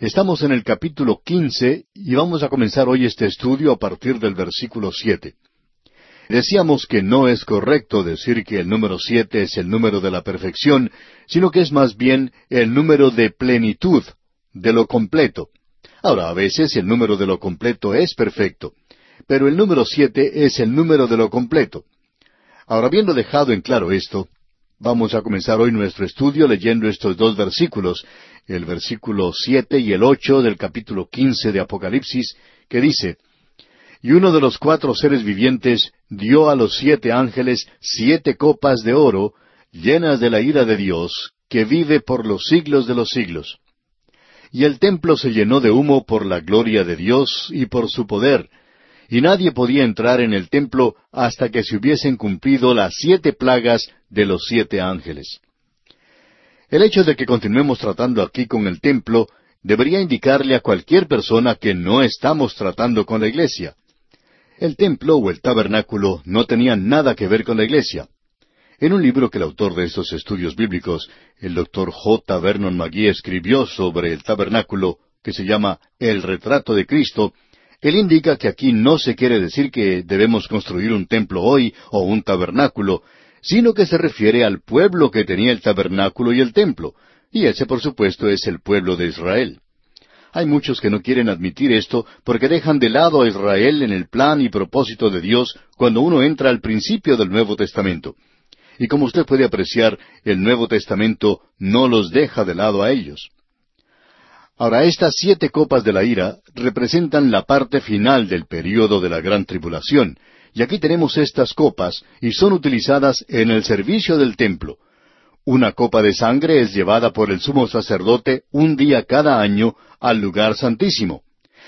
Estamos en el capítulo quince y vamos a comenzar hoy este estudio a partir del versículo siete. Decíamos que no es correcto decir que el número siete es el número de la perfección, sino que es más bien el número de plenitud, de lo completo. Ahora, a veces el número de lo completo es perfecto, pero el número siete es el número de lo completo. Ahora, habiendo dejado en claro esto, vamos a comenzar hoy nuestro estudio leyendo estos dos versículos, el versículo siete y el ocho del capítulo quince de Apocalipsis, que dice, Y uno de los cuatro seres vivientes dio a los siete ángeles siete copas de oro, llenas de la ira de Dios, que vive por los siglos de los siglos. Y el templo se llenó de humo por la gloria de Dios y por su poder, y nadie podía entrar en el templo hasta que se hubiesen cumplido las siete plagas de los siete ángeles. El hecho de que continuemos tratando aquí con el templo debería indicarle a cualquier persona que no estamos tratando con la iglesia. El templo o el tabernáculo no tenían nada que ver con la iglesia. En un libro que el autor de estos estudios bíblicos, el doctor J. Vernon McGee, escribió sobre el tabernáculo, que se llama El retrato de Cristo, él indica que aquí no se quiere decir que debemos construir un templo hoy o un tabernáculo, sino que se refiere al pueblo que tenía el tabernáculo y el templo, y ese por supuesto es el pueblo de Israel. Hay muchos que no quieren admitir esto porque dejan de lado a Israel en el plan y propósito de Dios cuando uno entra al principio del Nuevo Testamento. Y como usted puede apreciar, el Nuevo Testamento no los deja de lado a ellos. Ahora, estas siete copas de la ira representan la parte final del período de la gran tribulación, y aquí tenemos estas copas, y son utilizadas en el servicio del templo. Una copa de sangre es llevada por el sumo sacerdote un día cada año al lugar santísimo,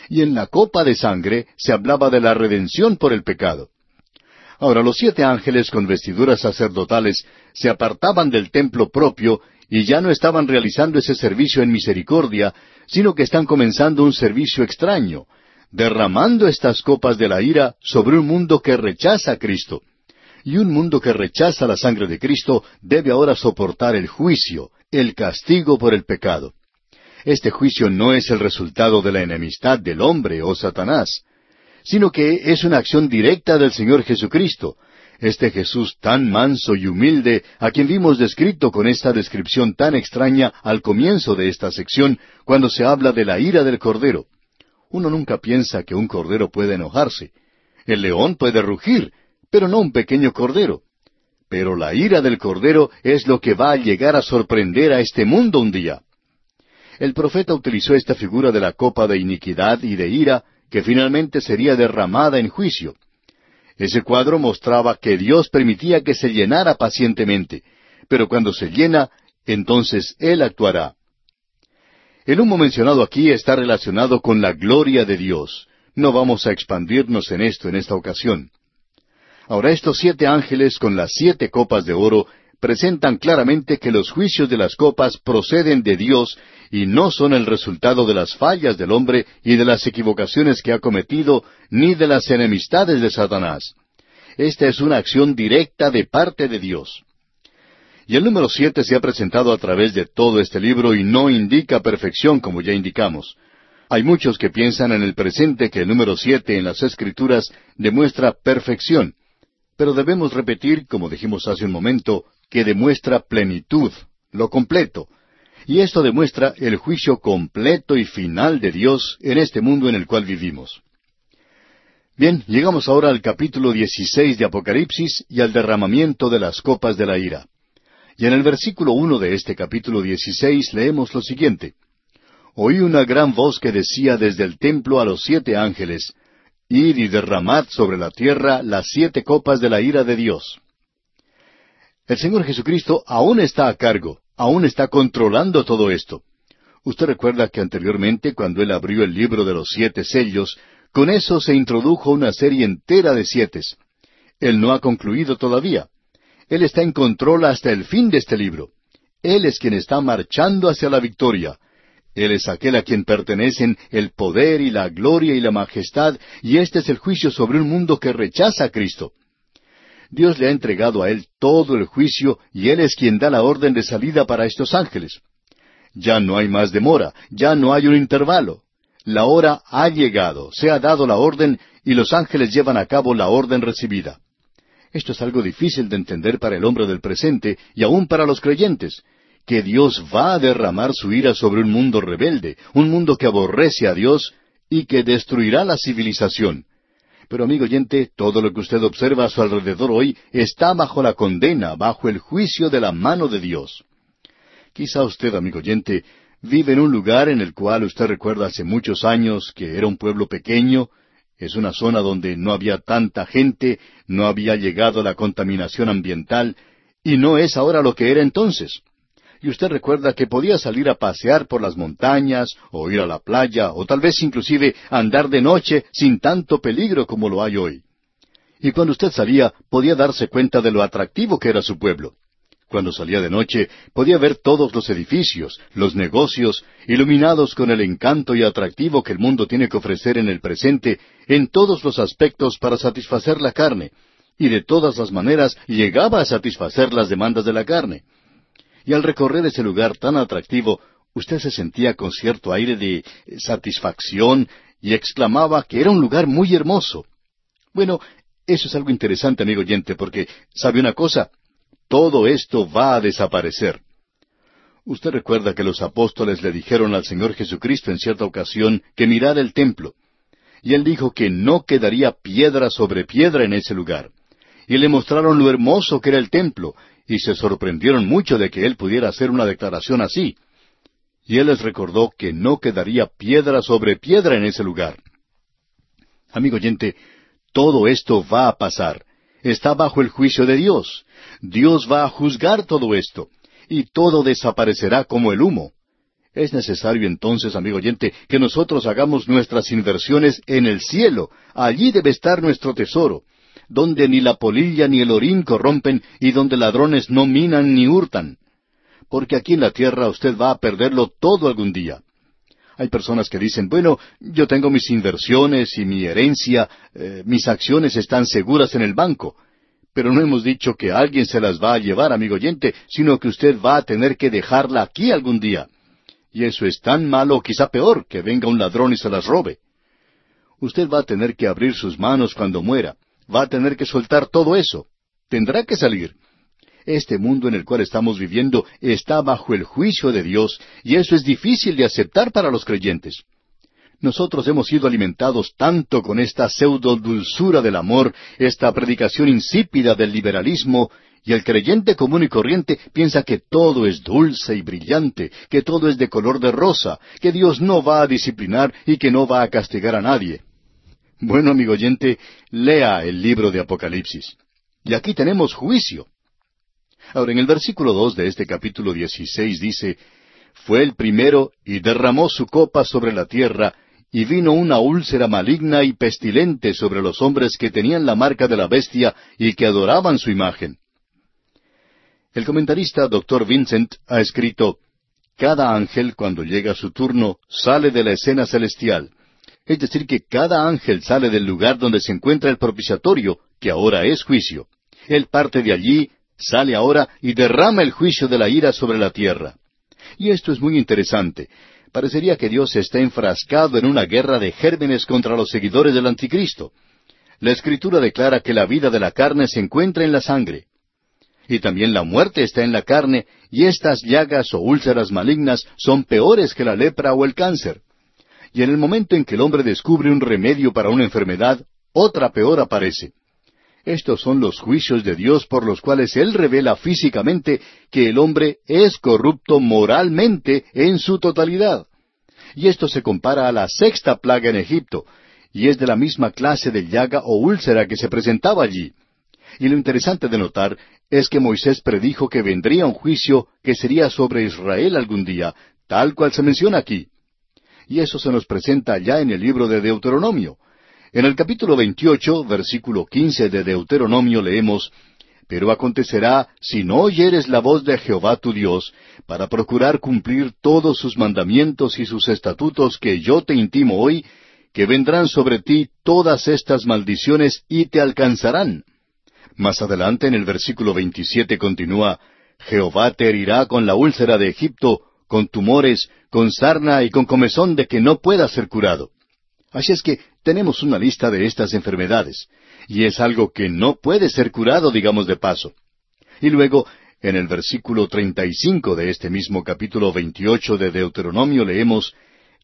y en la copa de sangre se hablaba de la redención por el pecado. Ahora los siete ángeles con vestiduras sacerdotales se apartaban del templo propio y ya no estaban realizando ese servicio en misericordia, sino que están comenzando un servicio extraño, derramando estas copas de la ira sobre un mundo que rechaza a Cristo. Y un mundo que rechaza la sangre de Cristo debe ahora soportar el juicio, el castigo por el pecado. Este juicio no es el resultado de la enemistad del hombre o Satanás, sino que es una acción directa del Señor Jesucristo, este Jesús tan manso y humilde, a quien vimos descrito con esta descripción tan extraña al comienzo de esta sección, cuando se habla de la ira del Cordero. Uno nunca piensa que un Cordero puede enojarse. El león puede rugir, pero no un pequeño Cordero. Pero la ira del Cordero es lo que va a llegar a sorprender a este mundo un día. El profeta utilizó esta figura de la copa de iniquidad y de ira que finalmente sería derramada en juicio. Ese cuadro mostraba que Dios permitía que se llenara pacientemente, pero cuando se llena, entonces Él actuará. El humo mencionado aquí está relacionado con la gloria de Dios. No vamos a expandirnos en esto en esta ocasión. Ahora estos siete ángeles con las siete copas de oro presentan claramente que los juicios de las copas proceden de Dios y no son el resultado de las fallas del hombre y de las equivocaciones que ha cometido, ni de las enemistades de Satanás. Esta es una acción directa de parte de Dios. Y el número siete se ha presentado a través de todo este libro y no indica perfección, como ya indicamos. Hay muchos que piensan en el presente que el número siete en las Escrituras demuestra perfección, pero debemos repetir, como dijimos hace un momento, que demuestra plenitud, lo completo, y esto demuestra el juicio completo y final de Dios en este mundo en el cual vivimos. Bien, llegamos ahora al capítulo 16 de Apocalipsis y al derramamiento de las copas de la ira. Y en el versículo uno de este capítulo 16 leemos lo siguiente. Oí una gran voz que decía desde el templo a los siete ángeles, Id y derramad sobre la tierra las siete copas de la ira de Dios. El Señor Jesucristo aún está a cargo, aún está controlando todo esto. Usted recuerda que anteriormente, cuando Él abrió el libro de los siete sellos, con eso se introdujo una serie entera de siete. Él no ha concluido todavía. Él está en control hasta el fin de este libro. Él es quien está marchando hacia la victoria. Él es aquel a quien pertenecen el poder y la gloria y la majestad, y este es el juicio sobre un mundo que rechaza a Cristo. Dios le ha entregado a él todo el juicio y él es quien da la orden de salida para estos ángeles. Ya no hay más demora, ya no hay un intervalo. La hora ha llegado, se ha dado la orden y los ángeles llevan a cabo la orden recibida. Esto es algo difícil de entender para el hombre del presente y aún para los creyentes, que Dios va a derramar su ira sobre un mundo rebelde, un mundo que aborrece a Dios y que destruirá la civilización. Pero amigo oyente, todo lo que usted observa a su alrededor hoy está bajo la condena, bajo el juicio de la mano de Dios. Quizá usted, amigo oyente, vive en un lugar en el cual usted recuerda hace muchos años que era un pueblo pequeño, es una zona donde no había tanta gente, no había llegado la contaminación ambiental, y no es ahora lo que era entonces. Y usted recuerda que podía salir a pasear por las montañas, o ir a la playa, o tal vez inclusive andar de noche sin tanto peligro como lo hay hoy. Y cuando usted salía, podía darse cuenta de lo atractivo que era su pueblo. Cuando salía de noche, podía ver todos los edificios, los negocios, iluminados con el encanto y atractivo que el mundo tiene que ofrecer en el presente, en todos los aspectos para satisfacer la carne, y de todas las maneras llegaba a satisfacer las demandas de la carne. Y al recorrer ese lugar tan atractivo, usted se sentía con cierto aire de satisfacción y exclamaba que era un lugar muy hermoso. Bueno, eso es algo interesante, amigo oyente, porque, ¿sabe una cosa? Todo esto va a desaparecer. Usted recuerda que los apóstoles le dijeron al Señor Jesucristo en cierta ocasión que mirara el templo, y él dijo que no quedaría piedra sobre piedra en ese lugar. Y le mostraron lo hermoso que era el templo, y se sorprendieron mucho de que él pudiera hacer una declaración así. Y él les recordó que no quedaría piedra sobre piedra en ese lugar. Amigo oyente, todo esto va a pasar. Está bajo el juicio de Dios. Dios va a juzgar todo esto, y todo desaparecerá como el humo. Es necesario entonces, amigo oyente, que nosotros hagamos nuestras inversiones en el cielo. Allí debe estar nuestro tesoro, donde ni la polilla ni el orín corrompen y donde ladrones no minan ni hurtan. Porque aquí en la tierra usted va a perderlo todo algún día. Hay personas que dicen, bueno, yo tengo mis inversiones y mi herencia, eh, mis acciones están seguras en el banco. Pero no hemos dicho que alguien se las va a llevar, amigo oyente, sino que usted va a tener que dejarla aquí algún día. Y eso es tan malo, quizá peor, que venga un ladrón y se las robe. Usted va a tener que abrir sus manos cuando muera. Va a tener que soltar todo eso. Tendrá que salir. Este mundo en el cual estamos viviendo está bajo el juicio de Dios, y eso es difícil de aceptar para los creyentes. Nosotros hemos sido alimentados tanto con esta pseudo dulzura del amor, esta predicación insípida del liberalismo, y el creyente común y corriente piensa que todo es dulce y brillante, que todo es de color de rosa, que Dios no va a disciplinar y que no va a castigar a nadie. Bueno, amigo oyente, lea el libro de Apocalipsis. Y aquí tenemos juicio. Ahora, en el versículo dos de este capítulo dieciséis dice, Fue el primero y derramó su copa sobre la tierra, y vino una úlcera maligna y pestilente sobre los hombres que tenían la marca de la bestia y que adoraban su imagen. El comentarista Dr. Vincent ha escrito, Cada ángel cuando llega su turno sale de la escena celestial. Es decir, que cada ángel sale del lugar donde se encuentra el propiciatorio, que ahora es juicio. Él parte de allí, sale ahora y derrama el juicio de la ira sobre la tierra. Y esto es muy interesante, parecería que Dios está enfrascado en una guerra de gérmenes contra los seguidores del anticristo. La escritura declara que la vida de la carne se encuentra en la sangre. Y también la muerte está en la carne, y estas llagas o úlceras malignas son peores que la lepra o el cáncer. Y en el momento en que el hombre descubre un remedio para una enfermedad, otra peor aparece. Estos son los juicios de Dios por los cuales Él revela físicamente que el hombre es corrupto moralmente en su totalidad. Y esto se compara a la sexta plaga en Egipto, y es de la misma clase de llaga o úlcera que se presentaba allí. Y lo interesante de notar es que Moisés predijo que vendría un juicio que sería sobre Israel algún día, tal cual se menciona aquí. Y eso se nos presenta ya en el libro de Deuteronomio. En el capítulo 28, versículo 15 de Deuteronomio leemos, Pero acontecerá, si no oyeres la voz de Jehová tu Dios, para procurar cumplir todos sus mandamientos y sus estatutos que yo te intimo hoy, que vendrán sobre ti todas estas maldiciones y te alcanzarán. Más adelante en el versículo 27 continúa, Jehová te herirá con la úlcera de Egipto, con tumores, con sarna y con comezón de que no pueda ser curado. Así es que tenemos una lista de estas enfermedades, y es algo que no puede ser curado, digamos de paso. Y luego, en el versículo treinta y cinco de este mismo capítulo veintiocho de Deuteronomio leemos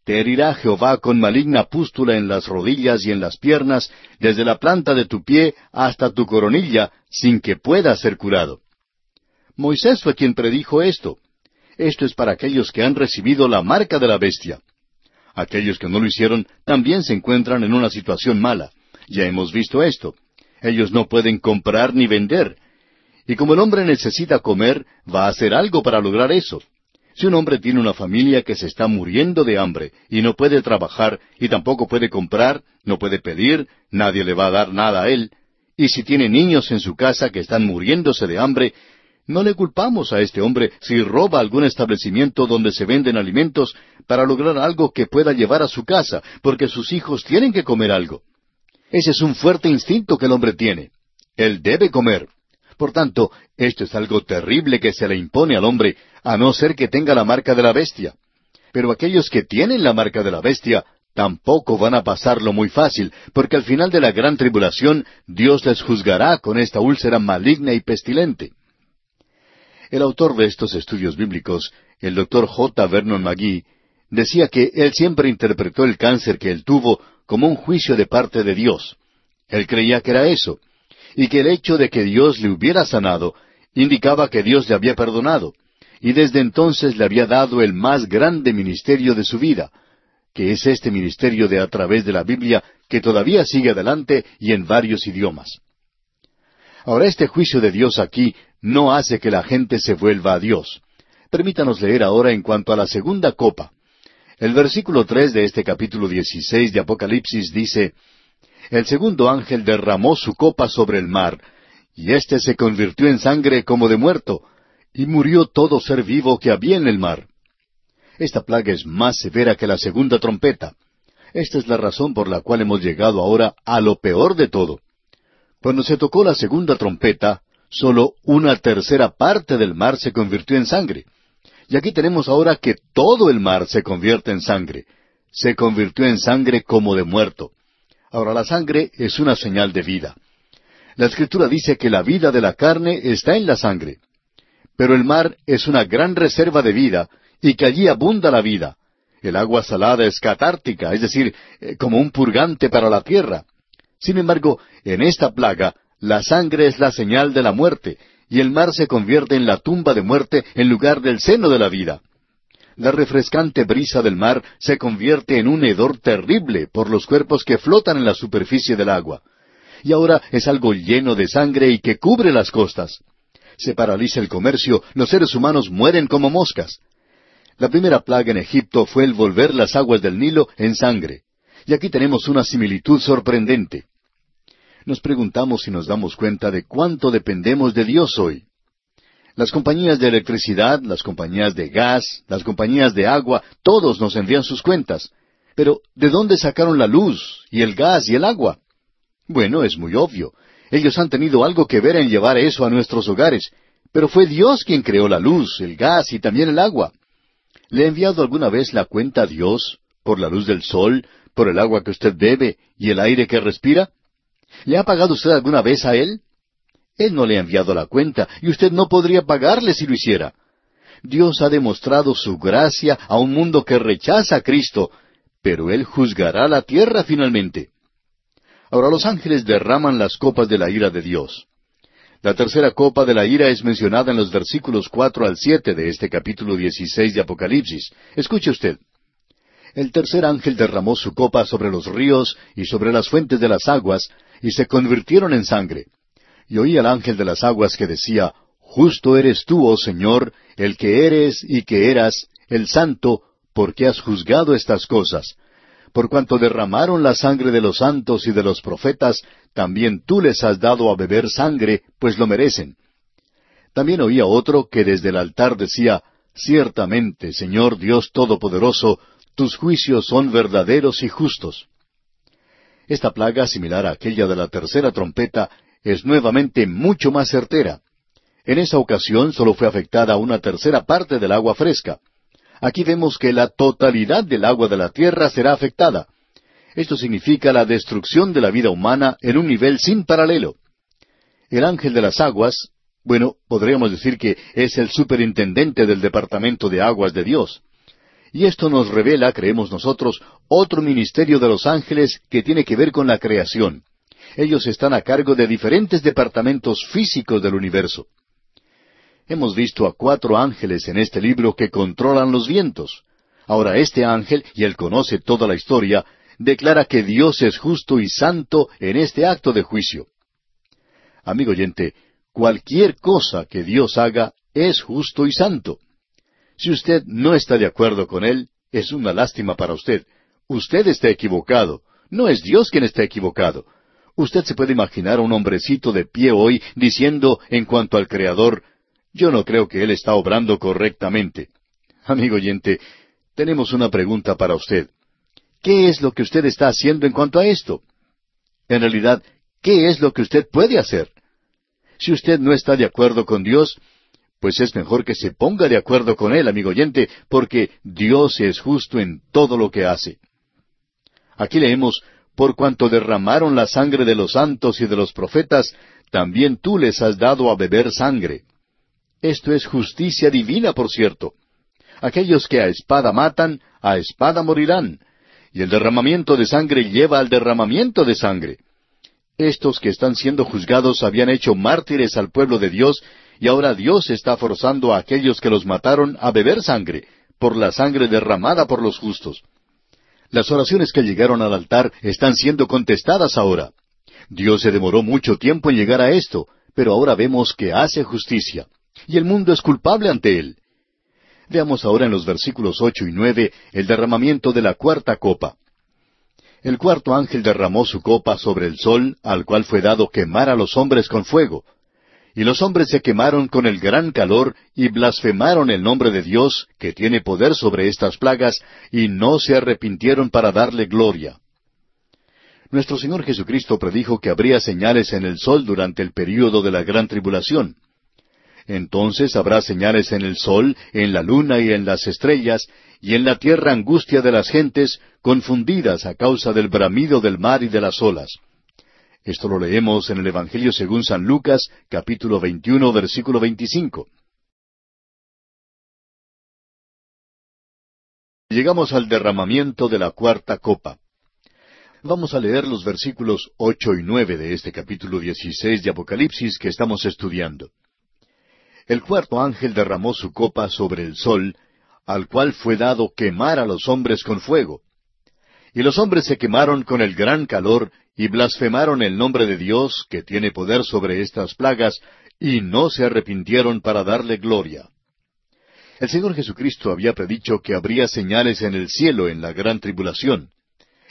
Te herirá Jehová con maligna pústula en las rodillas y en las piernas, desde la planta de tu pie hasta tu coronilla, sin que pueda ser curado. Moisés fue quien predijo esto. Esto es para aquellos que han recibido la marca de la bestia. Aquellos que no lo hicieron también se encuentran en una situación mala. Ya hemos visto esto. Ellos no pueden comprar ni vender. Y como el hombre necesita comer, va a hacer algo para lograr eso. Si un hombre tiene una familia que se está muriendo de hambre y no puede trabajar y tampoco puede comprar, no puede pedir, nadie le va a dar nada a él, y si tiene niños en su casa que están muriéndose de hambre no le culpamos a este hombre si roba algún establecimiento donde se venden alimentos para lograr algo que pueda llevar a su casa, porque sus hijos tienen que comer algo. Ese es un fuerte instinto que el hombre tiene. Él debe comer. Por tanto, esto es algo terrible que se le impone al hombre, a no ser que tenga la marca de la bestia. Pero aquellos que tienen la marca de la bestia tampoco van a pasarlo muy fácil, porque al final de la gran tribulación Dios les juzgará con esta úlcera maligna y pestilente. El autor de estos estudios bíblicos, el doctor J. Vernon McGee, decía que él siempre interpretó el cáncer que él tuvo como un juicio de parte de Dios. Él creía que era eso, y que el hecho de que Dios le hubiera sanado indicaba que Dios le había perdonado, y desde entonces le había dado el más grande ministerio de su vida, que es este ministerio de a través de la Biblia que todavía sigue adelante y en varios idiomas. Ahora este juicio de Dios aquí no hace que la gente se vuelva a Dios. Permítanos leer ahora en cuanto a la segunda copa. El versículo tres de este capítulo dieciséis de Apocalipsis dice El segundo ángel derramó su copa sobre el mar, y éste se convirtió en sangre como de muerto, y murió todo ser vivo que había en el mar. Esta plaga es más severa que la segunda trompeta. Esta es la razón por la cual hemos llegado ahora a lo peor de todo. Cuando se tocó la segunda trompeta, solo una tercera parte del mar se convirtió en sangre. Y aquí tenemos ahora que todo el mar se convierte en sangre. Se convirtió en sangre como de muerto. Ahora la sangre es una señal de vida. La escritura dice que la vida de la carne está en la sangre. Pero el mar es una gran reserva de vida y que allí abunda la vida. El agua salada es catártica, es decir, eh, como un purgante para la tierra. Sin embargo, en esta plaga la sangre es la señal de la muerte, y el mar se convierte en la tumba de muerte en lugar del seno de la vida. La refrescante brisa del mar se convierte en un hedor terrible por los cuerpos que flotan en la superficie del agua. Y ahora es algo lleno de sangre y que cubre las costas. Se paraliza el comercio, los seres humanos mueren como moscas. La primera plaga en Egipto fue el volver las aguas del Nilo en sangre. Y aquí tenemos una similitud sorprendente nos preguntamos si nos damos cuenta de cuánto dependemos de Dios hoy. Las compañías de electricidad, las compañías de gas, las compañías de agua, todos nos envían sus cuentas. Pero, ¿de dónde sacaron la luz y el gas y el agua? Bueno, es muy obvio. Ellos han tenido algo que ver en llevar eso a nuestros hogares, pero fue Dios quien creó la luz, el gas y también el agua. ¿Le ha enviado alguna vez la cuenta a Dios por la luz del sol, por el agua que usted bebe y el aire que respira? ¿Le ha pagado usted alguna vez a Él? Él no le ha enviado la cuenta y usted no podría pagarle si lo hiciera. Dios ha demostrado su gracia a un mundo que rechaza a Cristo, pero Él juzgará la tierra finalmente. Ahora los ángeles derraman las copas de la ira de Dios. La tercera copa de la ira es mencionada en los versículos cuatro al siete de este capítulo dieciséis de Apocalipsis. Escuche usted el tercer ángel derramó su copa sobre los ríos y sobre las fuentes de las aguas, y se convirtieron en sangre. Y oí al ángel de las aguas que decía, Justo eres tú, oh Señor, el que eres y que eras, el santo, porque has juzgado estas cosas. Por cuanto derramaron la sangre de los santos y de los profetas, también tú les has dado a beber sangre, pues lo merecen. También oía otro que desde el altar decía, Ciertamente, Señor Dios Todopoderoso, tus juicios son verdaderos y justos. Esta plaga, similar a aquella de la tercera trompeta, es nuevamente mucho más certera. En esa ocasión solo fue afectada una tercera parte del agua fresca. Aquí vemos que la totalidad del agua de la tierra será afectada. Esto significa la destrucción de la vida humana en un nivel sin paralelo. El ángel de las aguas, bueno, podríamos decir que es el superintendente del Departamento de Aguas de Dios. Y esto nos revela, creemos nosotros, otro ministerio de los ángeles que tiene que ver con la creación. Ellos están a cargo de diferentes departamentos físicos del universo. Hemos visto a cuatro ángeles en este libro que controlan los vientos. Ahora este ángel, y él conoce toda la historia, declara que Dios es justo y santo en este acto de juicio. Amigo oyente, cualquier cosa que Dios haga es justo y santo. Si usted no está de acuerdo con Él, es una lástima para usted. Usted está equivocado. No es Dios quien está equivocado. Usted se puede imaginar a un hombrecito de pie hoy diciendo en cuanto al Creador, yo no creo que Él está obrando correctamente. Amigo oyente, tenemos una pregunta para usted. ¿Qué es lo que usted está haciendo en cuanto a esto? En realidad, ¿qué es lo que usted puede hacer? Si usted no está de acuerdo con Dios, pues es mejor que se ponga de acuerdo con Él, amigo oyente, porque Dios es justo en todo lo que hace. Aquí leemos, por cuanto derramaron la sangre de los santos y de los profetas, también tú les has dado a beber sangre. Esto es justicia divina, por cierto. Aquellos que a espada matan, a espada morirán. Y el derramamiento de sangre lleva al derramamiento de sangre. Estos que están siendo juzgados habían hecho mártires al pueblo de Dios y ahora Dios está forzando a aquellos que los mataron a beber sangre, por la sangre derramada por los justos. Las oraciones que llegaron al altar están siendo contestadas ahora. Dios se demoró mucho tiempo en llegar a esto, pero ahora vemos que hace justicia. Y el mundo es culpable ante él. Veamos ahora en los versículos ocho y nueve el derramamiento de la cuarta copa. El cuarto ángel derramó su copa sobre el sol, al cual fue dado quemar a los hombres con fuego. Y los hombres se quemaron con el gran calor y blasfemaron el nombre de Dios, que tiene poder sobre estas plagas, y no se arrepintieron para darle gloria. Nuestro Señor Jesucristo predijo que habría señales en el sol durante el período de la gran tribulación. Entonces habrá señales en el sol, en la luna y en las estrellas, y en la tierra angustia de las gentes, confundidas a causa del bramido del mar y de las olas. Esto lo leemos en el Evangelio según San Lucas, capítulo 21, versículo 25. Llegamos al derramamiento de la cuarta copa. Vamos a leer los versículos ocho y nueve de este capítulo dieciséis de Apocalipsis que estamos estudiando. El cuarto ángel derramó su copa sobre el sol, al cual fue dado quemar a los hombres con fuego. Y los hombres se quemaron con el gran calor, y blasfemaron el nombre de Dios, que tiene poder sobre estas plagas, y no se arrepintieron para darle gloria. El Señor Jesucristo había predicho que habría señales en el cielo en la gran tribulación.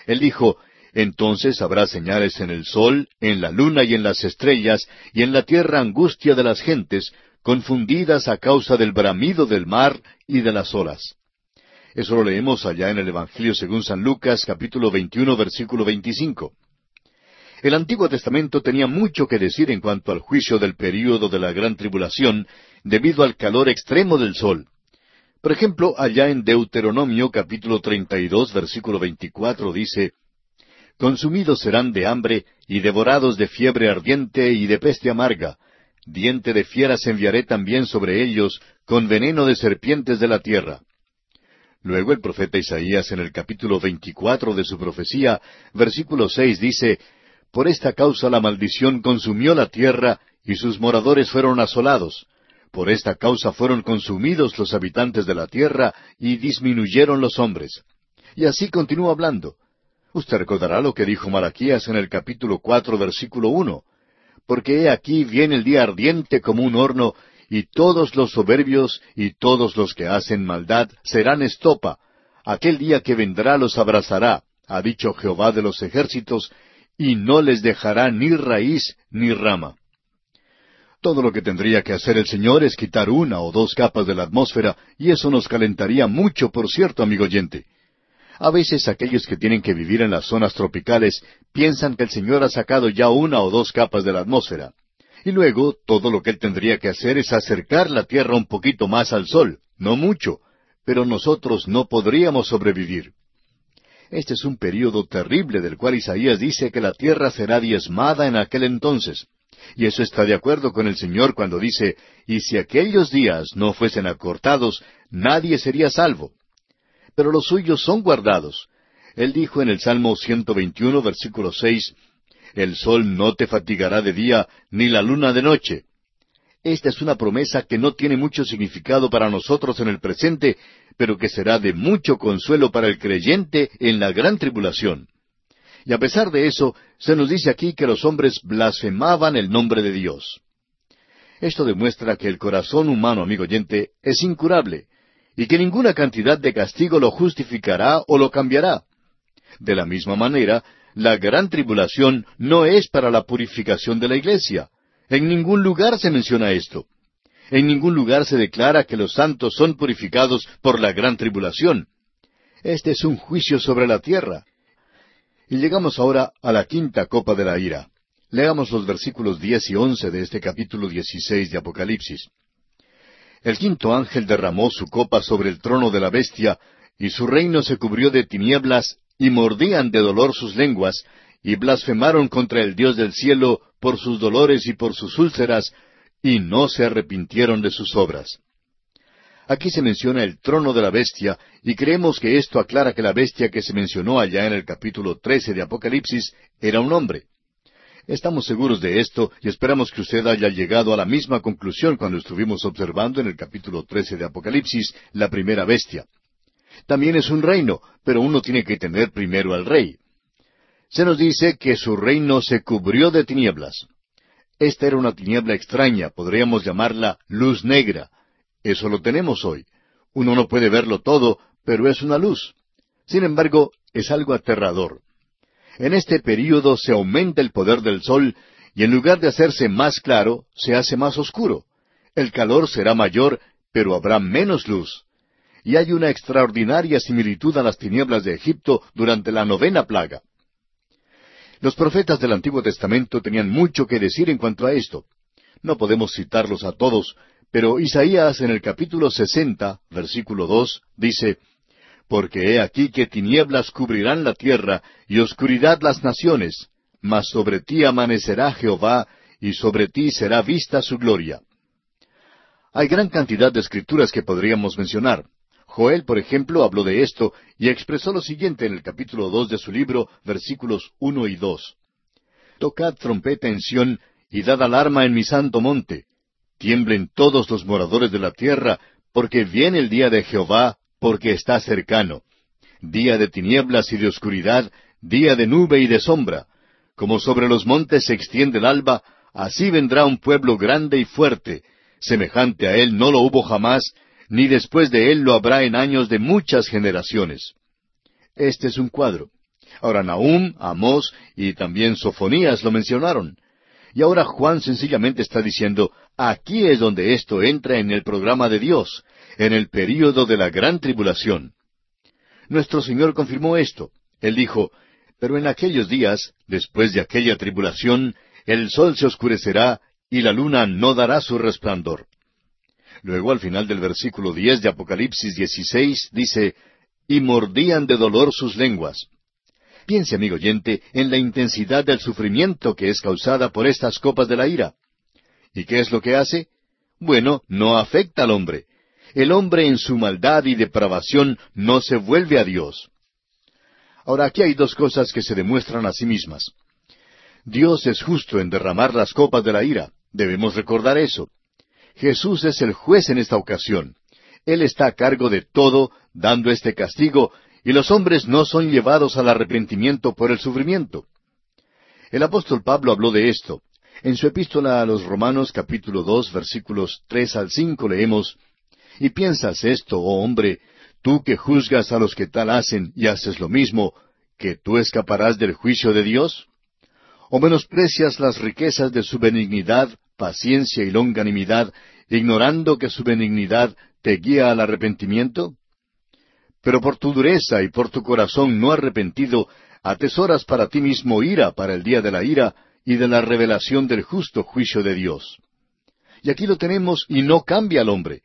Él dijo, entonces habrá señales en el sol, en la luna y en las estrellas, y en la tierra angustia de las gentes, confundidas a causa del bramido del mar y de las olas. Eso lo leemos allá en el Evangelio según San Lucas capítulo 21 versículo 25. El Antiguo Testamento tenía mucho que decir en cuanto al juicio del período de la gran tribulación debido al calor extremo del sol. Por ejemplo, allá en Deuteronomio capítulo 32 versículo 24 dice, Consumidos serán de hambre y devorados de fiebre ardiente y de peste amarga. Diente de fieras enviaré también sobre ellos, con veneno de serpientes de la tierra. Luego el profeta Isaías en el capítulo 24 de su profecía, versículo 6 dice, por esta causa la maldición consumió la tierra y sus moradores fueron asolados. Por esta causa fueron consumidos los habitantes de la tierra y disminuyeron los hombres. Y así continúa hablando. Usted recordará lo que dijo Malaquías en el capítulo cuatro, versículo uno. Porque he aquí viene el día ardiente como un horno, y todos los soberbios y todos los que hacen maldad serán estopa. Aquel día que vendrá los abrazará, ha dicho Jehová de los ejércitos, y no les dejará ni raíz ni rama. Todo lo que tendría que hacer el Señor es quitar una o dos capas de la atmósfera, y eso nos calentaría mucho, por cierto, amigo oyente. A veces aquellos que tienen que vivir en las zonas tropicales piensan que el Señor ha sacado ya una o dos capas de la atmósfera. Y luego todo lo que Él tendría que hacer es acercar la Tierra un poquito más al Sol, no mucho, pero nosotros no podríamos sobrevivir. Este es un período terrible del cual Isaías dice que la tierra será diezmada en aquel entonces. Y eso está de acuerdo con el Señor cuando dice, y si aquellos días no fuesen acortados, nadie sería salvo. Pero los suyos son guardados. Él dijo en el Salmo 121, versículo 6, El sol no te fatigará de día, ni la luna de noche. Esta es una promesa que no tiene mucho significado para nosotros en el presente, pero que será de mucho consuelo para el creyente en la gran tribulación. Y a pesar de eso, se nos dice aquí que los hombres blasfemaban el nombre de Dios. Esto demuestra que el corazón humano, amigo oyente, es incurable, y que ninguna cantidad de castigo lo justificará o lo cambiará. De la misma manera, la gran tribulación no es para la purificación de la iglesia. En ningún lugar se menciona esto. En ningún lugar se declara que los santos son purificados por la gran tribulación. Este es un juicio sobre la tierra. Y llegamos ahora a la quinta copa de la ira. Leamos los versículos diez y once de este capítulo dieciséis de Apocalipsis. El quinto ángel derramó su copa sobre el trono de la bestia, y su reino se cubrió de tinieblas, y mordían de dolor sus lenguas, y blasfemaron contra el Dios del cielo por sus dolores y por sus úlceras, y no se arrepintieron de sus obras. Aquí se menciona el trono de la bestia, y creemos que esto aclara que la bestia que se mencionó allá en el capítulo trece de Apocalipsis era un hombre. Estamos seguros de esto y esperamos que usted haya llegado a la misma conclusión cuando estuvimos observando en el capítulo trece de Apocalipsis la primera bestia. También es un reino, pero uno tiene que tener primero al rey. Se nos dice que su reino se cubrió de tinieblas. Esta era una tiniebla extraña, podríamos llamarla luz negra. Eso lo tenemos hoy. Uno no puede verlo todo, pero es una luz. Sin embargo, es algo aterrador. En este período se aumenta el poder del sol y en lugar de hacerse más claro, se hace más oscuro. El calor será mayor, pero habrá menos luz. Y hay una extraordinaria similitud a las tinieblas de Egipto durante la novena plaga. Los profetas del Antiguo Testamento tenían mucho que decir en cuanto a esto. No podemos citarlos a todos, pero Isaías en el capítulo sesenta, versículo dos, dice, Porque he aquí que tinieblas cubrirán la tierra y oscuridad las naciones, mas sobre ti amanecerá Jehová, y sobre ti será vista su gloria. Hay gran cantidad de escrituras que podríamos mencionar. Joel, por ejemplo, habló de esto y expresó lo siguiente en el capítulo dos de su libro, versículos uno y dos. Tocad trompeta en Sión y dad alarma en mi santo monte. Tiemblen todos los moradores de la tierra, porque viene el día de Jehová, porque está cercano. Día de tinieblas y de oscuridad, día de nube y de sombra. Como sobre los montes se extiende el alba, así vendrá un pueblo grande y fuerte. Semejante a él no lo hubo jamás, ni después de él lo habrá en años de muchas generaciones. Este es un cuadro. Ahora Nahum, Amós y también Sofonías lo mencionaron. Y ahora Juan sencillamente está diciendo, aquí es donde esto entra en el programa de Dios, en el período de la gran tribulación. Nuestro Señor confirmó esto. Él dijo, pero en aquellos días, después de aquella tribulación, el sol se oscurecerá y la luna no dará su resplandor. Luego al final del versículo diez de Apocalipsis dieciséis dice, y mordían de dolor sus lenguas. Piense, amigo oyente, en la intensidad del sufrimiento que es causada por estas copas de la ira. ¿Y qué es lo que hace? Bueno, no afecta al hombre. El hombre en su maldad y depravación no se vuelve a Dios. Ahora aquí hay dos cosas que se demuestran a sí mismas. Dios es justo en derramar las copas de la ira. Debemos recordar eso. Jesús es el juez en esta ocasión. Él está a cargo de todo, dando este castigo, y los hombres no son llevados al arrepentimiento por el sufrimiento. El apóstol Pablo habló de esto. En su epístola a los Romanos capítulo dos versículos tres al cinco leemos Y piensas esto, oh hombre, tú que juzgas a los que tal hacen y haces lo mismo, que tú escaparás del juicio de Dios? ¿O menosprecias las riquezas de su benignidad, paciencia y longanimidad, ignorando que su benignidad te guía al arrepentimiento? Pero por tu dureza y por tu corazón no arrepentido, atesoras para ti mismo ira para el día de la ira y de la revelación del justo juicio de Dios. Y aquí lo tenemos y no cambia al hombre.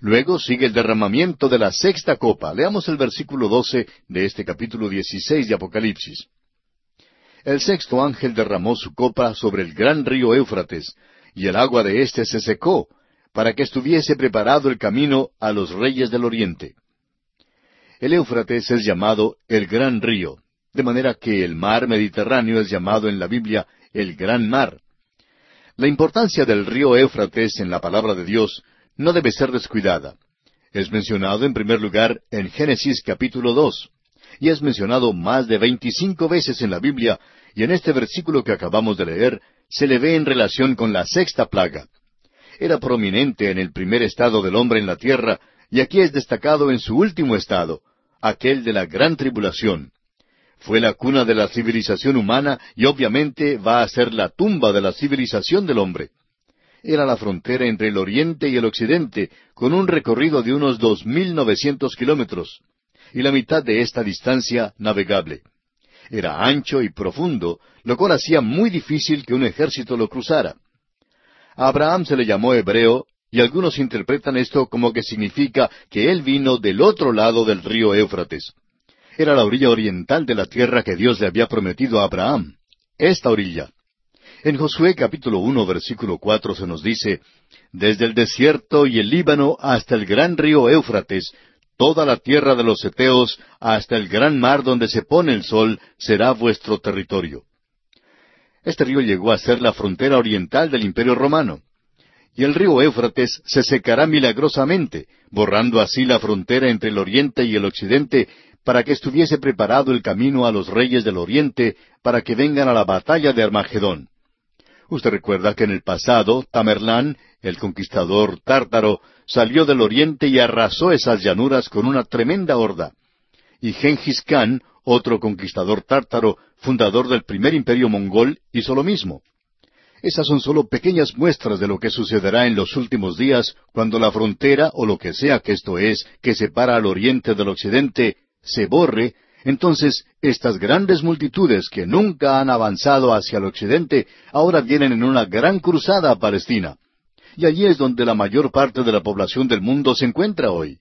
Luego sigue el derramamiento de la sexta copa. Leamos el versículo doce de este capítulo dieciséis de Apocalipsis. El sexto ángel derramó su copa sobre el gran río Éufrates, y el agua de éste se secó, para que estuviese preparado el camino a los reyes del oriente. El Éufrates es llamado el gran río, de manera que el mar Mediterráneo es llamado en la Biblia el gran mar. La importancia del río Éufrates en la palabra de Dios no debe ser descuidada. Es mencionado en primer lugar en Génesis capítulo dos, y es mencionado más de veinticinco veces en la Biblia, y en este versículo que acabamos de leer se le ve en relación con la sexta plaga. Era prominente en el primer estado del hombre en la tierra, y aquí es destacado en su último estado, aquel de la gran tribulación. Fue la cuna de la civilización humana y obviamente va a ser la tumba de la civilización del hombre. Era la frontera entre el oriente y el occidente, con un recorrido de unos dos mil novecientos kilómetros, y la mitad de esta distancia navegable. Era ancho y profundo, lo cual hacía muy difícil que un ejército lo cruzara. A Abraham se le llamó hebreo, y algunos interpretan esto como que significa que él vino del otro lado del río Éufrates. Era la orilla oriental de la tierra que Dios le había prometido a Abraham. Esta orilla. En Josué capítulo uno versículo cuatro se nos dice, Desde el desierto y el Líbano hasta el gran río Éufrates, toda la tierra de los Eteos hasta el gran mar donde se pone el sol será vuestro territorio. Este río llegó a ser la frontera oriental del Imperio romano. Y el río Éufrates se secará milagrosamente, borrando así la frontera entre el oriente y el occidente para que estuviese preparado el camino a los reyes del oriente para que vengan a la batalla de Armagedón. Usted recuerda que en el pasado Tamerlán, el conquistador tártaro, salió del oriente y arrasó esas llanuras con una tremenda horda. Y Gengis Khan, otro conquistador tártaro, fundador del primer imperio mongol, hizo lo mismo. Esas son solo pequeñas muestras de lo que sucederá en los últimos días, cuando la frontera, o lo que sea que esto es, que separa al oriente del occidente, se borre, entonces estas grandes multitudes que nunca han avanzado hacia el occidente ahora vienen en una gran cruzada a Palestina. Y allí es donde la mayor parte de la población del mundo se encuentra hoy.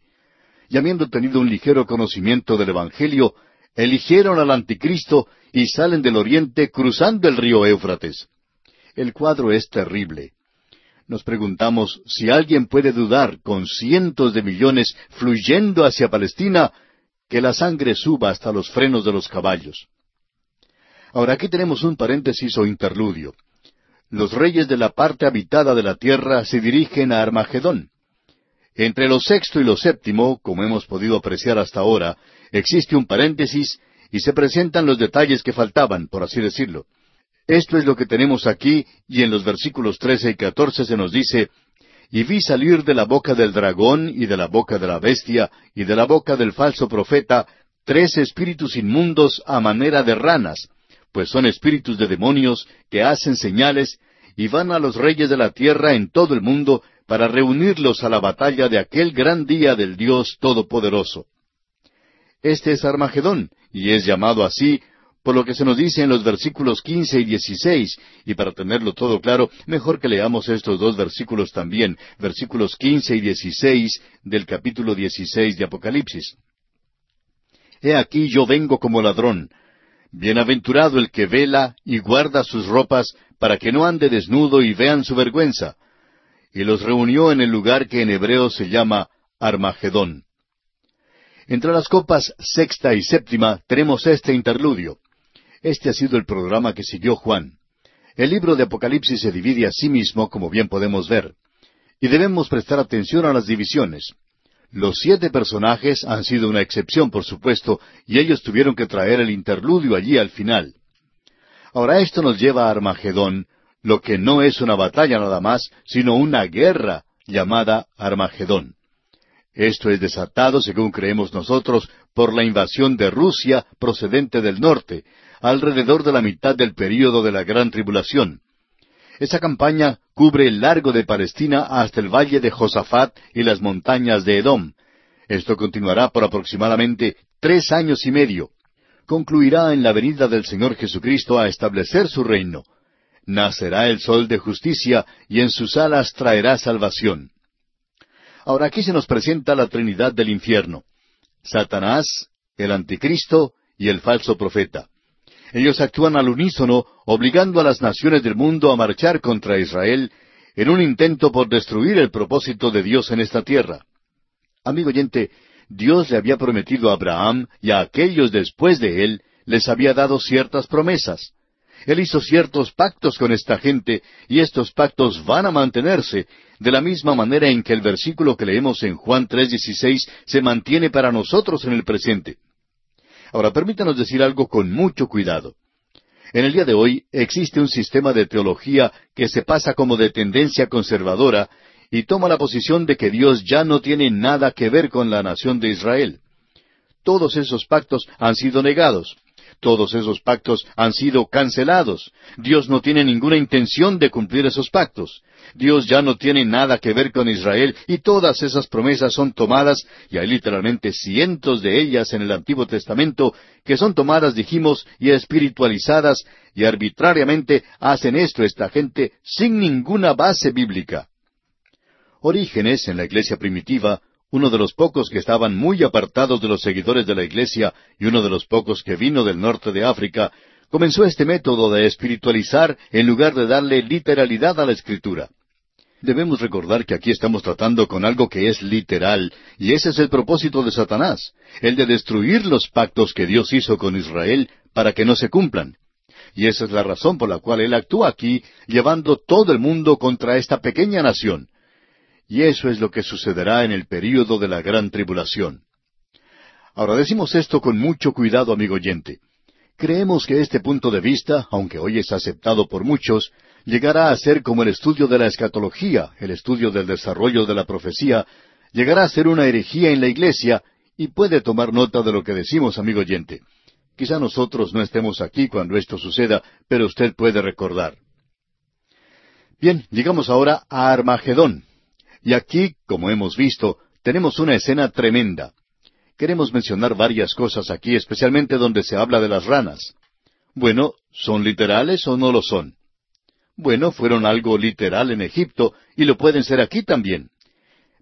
Y habiendo tenido un ligero conocimiento del Evangelio, eligieron al anticristo y salen del oriente cruzando el río Éufrates. El cuadro es terrible. Nos preguntamos si alguien puede dudar con cientos de millones fluyendo hacia Palestina que la sangre suba hasta los frenos de los caballos. Ahora aquí tenemos un paréntesis o interludio. Los reyes de la parte habitada de la tierra se dirigen a Armagedón. Entre lo sexto y lo séptimo, como hemos podido apreciar hasta ahora, existe un paréntesis y se presentan los detalles que faltaban, por así decirlo. Esto es lo que tenemos aquí, y en los versículos trece y catorce se nos dice, y vi salir de la boca del dragón y de la boca de la bestia y de la boca del falso profeta tres espíritus inmundos a manera de ranas, pues son espíritus de demonios que hacen señales y van a los reyes de la tierra en todo el mundo para reunirlos a la batalla de aquel gran día del Dios Todopoderoso. Este es Armagedón, y es llamado así por lo que se nos dice en los versículos quince y dieciséis, y para tenerlo todo claro, mejor que leamos estos dos versículos también, versículos quince y dieciséis del capítulo dieciséis de Apocalipsis. He aquí yo vengo como ladrón. Bienaventurado el que vela y guarda sus ropas para que no ande desnudo y vean su vergüenza. Y los reunió en el lugar que en hebreo se llama Armagedón. Entre las copas sexta y séptima tenemos este interludio. Este ha sido el programa que siguió Juan. El libro de Apocalipsis se divide a sí mismo, como bien podemos ver, y debemos prestar atención a las divisiones. Los siete personajes han sido una excepción, por supuesto, y ellos tuvieron que traer el interludio allí al final. Ahora esto nos lleva a Armagedón, lo que no es una batalla nada más, sino una guerra llamada Armagedón. Esto es desatado, según creemos nosotros, por la invasión de Rusia procedente del norte, alrededor de la mitad del período de la Gran Tribulación. Esa campaña cubre el largo de Palestina hasta el valle de Josafat y las montañas de Edom. Esto continuará por aproximadamente tres años y medio. Concluirá en la venida del Señor Jesucristo a establecer su reino. Nacerá el sol de justicia y en sus alas traerá salvación. Ahora aquí se nos presenta la Trinidad del infierno. Satanás, el anticristo y el falso profeta. Ellos actúan al unísono, obligando a las naciones del mundo a marchar contra Israel en un intento por destruir el propósito de Dios en esta tierra. Amigo oyente, Dios le había prometido a Abraham y a aquellos después de él, les había dado ciertas promesas. Él hizo ciertos pactos con esta gente y estos pactos van a mantenerse, de la misma manera en que el versículo que leemos en Juan 3:16 se mantiene para nosotros en el presente. Ahora permítanos decir algo con mucho cuidado. En el día de hoy existe un sistema de teología que se pasa como de tendencia conservadora y toma la posición de que Dios ya no tiene nada que ver con la nación de Israel. Todos esos pactos han sido negados. Todos esos pactos han sido cancelados. Dios no tiene ninguna intención de cumplir esos pactos. Dios ya no tiene nada que ver con Israel y todas esas promesas son tomadas, y hay literalmente cientos de ellas en el Antiguo Testamento, que son tomadas, dijimos, y espiritualizadas, y arbitrariamente hacen esto esta gente sin ninguna base bíblica. Orígenes, en la iglesia primitiva, uno de los pocos que estaban muy apartados de los seguidores de la Iglesia y uno de los pocos que vino del norte de África, comenzó este método de espiritualizar en lugar de darle literalidad a la Escritura. Debemos recordar que aquí estamos tratando con algo que es literal, y ese es el propósito de Satanás, el de destruir los pactos que Dios hizo con Israel para que no se cumplan. Y esa es la razón por la cual él actúa aquí, llevando todo el mundo contra esta pequeña nación, y eso es lo que sucederá en el período de la gran tribulación. Ahora decimos esto con mucho cuidado, amigo oyente. Creemos que este punto de vista, aunque hoy es aceptado por muchos, llegará a ser como el estudio de la escatología, el estudio del desarrollo de la profecía, llegará a ser una herejía en la iglesia y puede tomar nota de lo que decimos, amigo oyente. Quizá nosotros no estemos aquí cuando esto suceda, pero usted puede recordar. Bien, llegamos ahora a Armagedón, y aquí, como hemos visto, tenemos una escena tremenda. Queremos mencionar varias cosas aquí, especialmente donde se habla de las ranas. Bueno, ¿son literales o no lo son? Bueno, fueron algo literal en Egipto y lo pueden ser aquí también.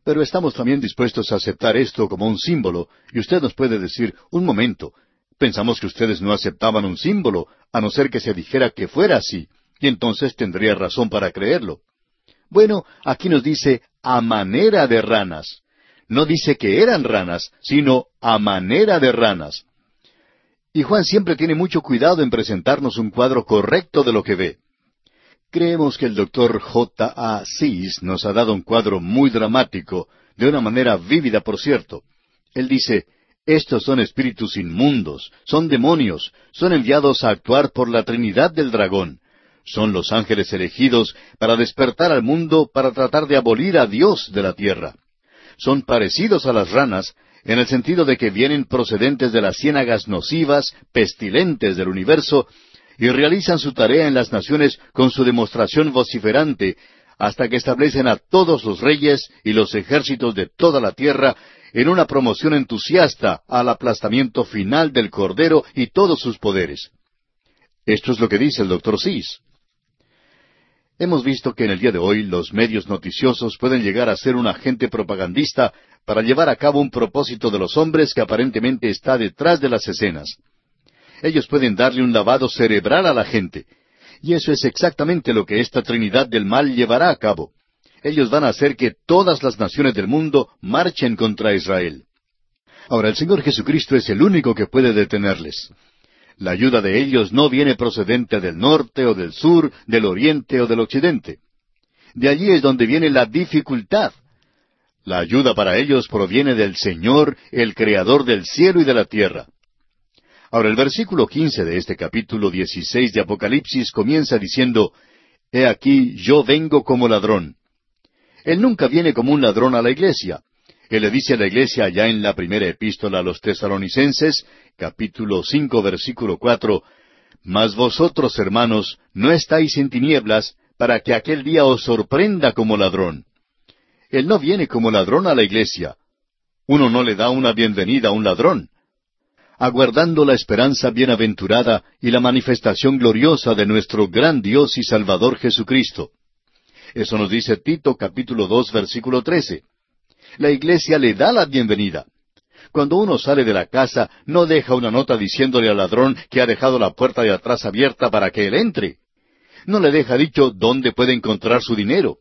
Pero estamos también dispuestos a aceptar esto como un símbolo, y usted nos puede decir, un momento, pensamos que ustedes no aceptaban un símbolo, a no ser que se dijera que fuera así, y entonces tendría razón para creerlo. Bueno, aquí nos dice a manera de ranas. No dice que eran ranas, sino a manera de ranas. Y Juan siempre tiene mucho cuidado en presentarnos un cuadro correcto de lo que ve. Creemos que el doctor J. A. Sis nos ha dado un cuadro muy dramático, de una manera vívida, por cierto. Él dice, estos son espíritus inmundos, son demonios, son enviados a actuar por la Trinidad del dragón. Son los ángeles elegidos para despertar al mundo para tratar de abolir a Dios de la tierra. Son parecidos a las ranas en el sentido de que vienen procedentes de las ciénagas nocivas, pestilentes del universo, y realizan su tarea en las naciones con su demostración vociferante, hasta que establecen a todos los reyes y los ejércitos de toda la tierra en una promoción entusiasta al aplastamiento final del Cordero y todos sus poderes. Esto es lo que dice el doctor Cis. Hemos visto que en el día de hoy los medios noticiosos pueden llegar a ser un agente propagandista para llevar a cabo un propósito de los hombres que aparentemente está detrás de las escenas. Ellos pueden darle un lavado cerebral a la gente. Y eso es exactamente lo que esta Trinidad del Mal llevará a cabo. Ellos van a hacer que todas las naciones del mundo marchen contra Israel. Ahora, el Señor Jesucristo es el único que puede detenerles. La ayuda de ellos no viene procedente del norte o del sur, del oriente o del occidente. De allí es donde viene la dificultad. La ayuda para ellos proviene del Señor, el Creador del cielo y de la tierra. Ahora el versículo quince de este capítulo dieciséis de Apocalipsis comienza diciendo, He aquí yo vengo como ladrón. Él nunca viene como un ladrón a la iglesia. Él le dice a la iglesia allá en la primera epístola a los tesalonicenses, capítulo cinco, versículo cuatro, Mas vosotros, hermanos, no estáis en tinieblas, para que aquel día os sorprenda como ladrón. Él no viene como ladrón a la iglesia. Uno no le da una bienvenida a un ladrón. Aguardando la esperanza bienaventurada y la manifestación gloriosa de nuestro gran Dios y Salvador Jesucristo. Eso nos dice Tito capítulo dos versículo trece. La iglesia le da la bienvenida. Cuando uno sale de la casa, no deja una nota diciéndole al ladrón que ha dejado la puerta de atrás abierta para que él entre. No le deja dicho dónde puede encontrar su dinero.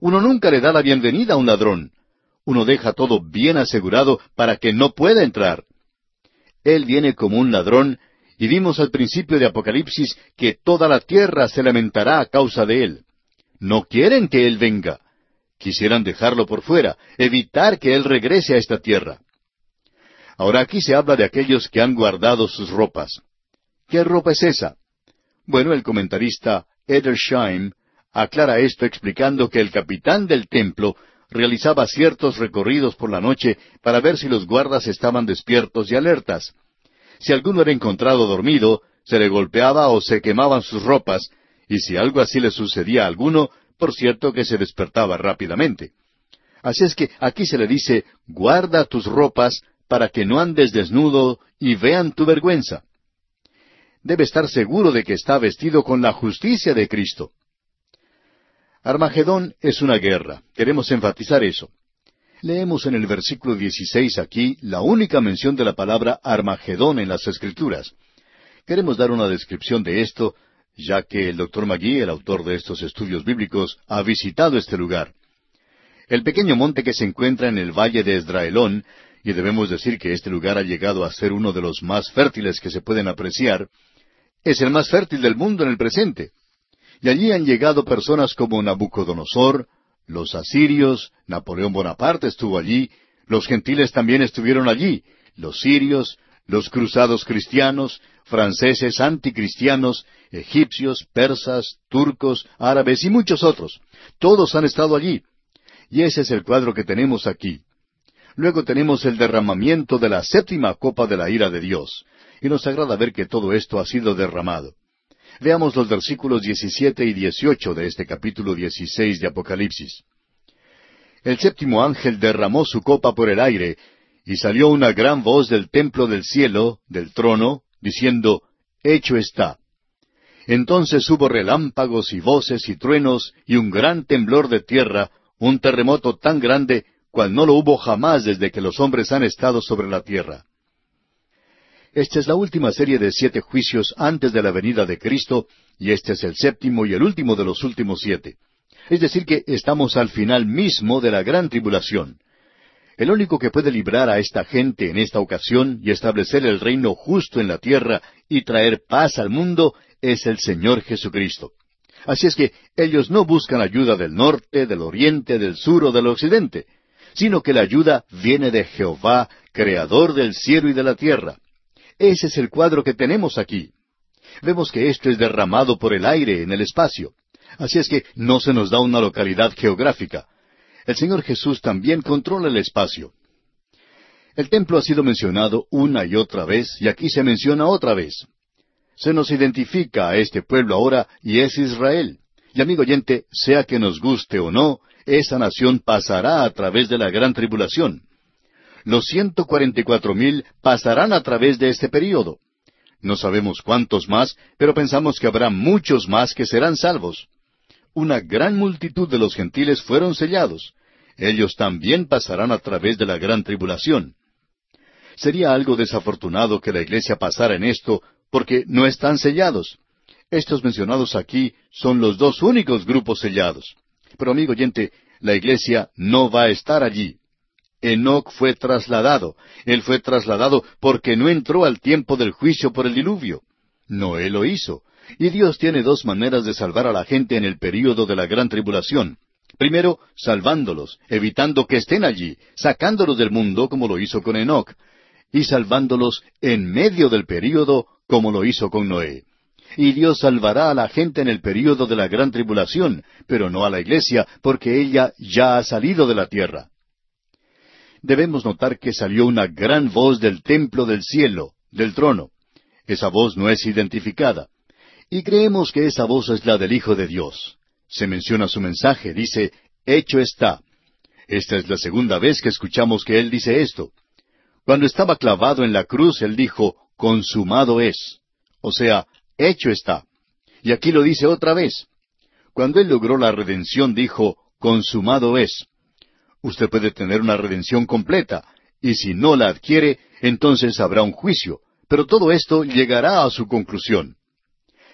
Uno nunca le da la bienvenida a un ladrón. Uno deja todo bien asegurado para que no pueda entrar. Él viene como un ladrón, y vimos al principio de Apocalipsis que toda la tierra se lamentará a causa de él. No quieren que él venga. Quisieran dejarlo por fuera, evitar que él regrese a esta tierra. Ahora aquí se habla de aquellos que han guardado sus ropas. ¿Qué ropa es esa? Bueno, el comentarista Edersheim aclara esto explicando que el capitán del templo realizaba ciertos recorridos por la noche para ver si los guardas estaban despiertos y alertas. Si alguno era encontrado dormido, se le golpeaba o se quemaban sus ropas, y si algo así le sucedía a alguno, por cierto que se despertaba rápidamente. Así es que aquí se le dice, guarda tus ropas para que no andes desnudo y vean tu vergüenza. Debe estar seguro de que está vestido con la justicia de Cristo. Armagedón es una guerra. Queremos enfatizar eso. Leemos en el versículo 16 aquí la única mención de la palabra Armagedón en las Escrituras. Queremos dar una descripción de esto, ya que el doctor Magui, el autor de estos estudios bíblicos, ha visitado este lugar. El pequeño monte que se encuentra en el valle de Esdraelón y debemos decir que este lugar ha llegado a ser uno de los más fértiles que se pueden apreciar, es el más fértil del mundo en el presente. Y allí han llegado personas como Nabucodonosor, los asirios, Napoleón Bonaparte estuvo allí, los gentiles también estuvieron allí, los sirios, los cruzados cristianos, franceses anticristianos, egipcios, persas, turcos, árabes y muchos otros. Todos han estado allí. Y ese es el cuadro que tenemos aquí. Luego tenemos el derramamiento de la séptima copa de la ira de Dios. Y nos agrada ver que todo esto ha sido derramado. Veamos los versículos 17 y 18 de este capítulo 16 de Apocalipsis. El séptimo ángel derramó su copa por el aire, y salió una gran voz del templo del cielo, del trono, diciendo, Hecho está. Entonces hubo relámpagos y voces y truenos y un gran temblor de tierra, un terremoto tan grande cual no lo hubo jamás desde que los hombres han estado sobre la tierra. Esta es la última serie de siete juicios antes de la venida de Cristo, y este es el séptimo y el último de los últimos siete. Es decir, que estamos al final mismo de la gran tribulación. El único que puede librar a esta gente en esta ocasión y establecer el reino justo en la tierra y traer paz al mundo es el Señor Jesucristo. Así es que ellos no buscan ayuda del norte, del oriente, del sur o del occidente sino que la ayuda viene de Jehová, creador del cielo y de la tierra. Ese es el cuadro que tenemos aquí. Vemos que esto es derramado por el aire en el espacio. Así es que no se nos da una localidad geográfica. El Señor Jesús también controla el espacio. El templo ha sido mencionado una y otra vez, y aquí se menciona otra vez. Se nos identifica a este pueblo ahora y es Israel. Y amigo oyente, sea que nos guste o no, esa nación pasará a través de la gran tribulación. Los ciento cuarenta y cuatro mil pasarán a través de este período. No sabemos cuántos más, pero pensamos que habrá muchos más que serán salvos. Una gran multitud de los gentiles fueron sellados. Ellos también pasarán a través de la gran tribulación. Sería algo desafortunado que la iglesia pasara en esto, porque no están sellados. Estos mencionados aquí son los dos únicos grupos sellados. Pero amigo oyente, la iglesia no va a estar allí. Enoc fue trasladado. Él fue trasladado porque no entró al tiempo del juicio por el diluvio. Noé lo hizo. Y Dios tiene dos maneras de salvar a la gente en el período de la gran tribulación. Primero, salvándolos, evitando que estén allí, sacándolos del mundo como lo hizo con Enoc, y salvándolos en medio del período como lo hizo con Noé y Dios salvará a la gente en el período de la gran tribulación, pero no a la iglesia, porque ella ya ha salido de la tierra. Debemos notar que salió una gran voz del templo del cielo, del trono. Esa voz no es identificada. Y creemos que esa voz es la del Hijo de Dios. Se menciona su mensaje, dice, Hecho está. Esta es la segunda vez que escuchamos que Él dice esto. Cuando estaba clavado en la cruz, Él dijo, Consumado es. O sea, hecho está. Y aquí lo dice otra vez. Cuando Él logró la redención dijo, consumado es. usted puede tener una redención completa, y si no la adquiere, entonces habrá un juicio. Pero todo esto llegará a su conclusión.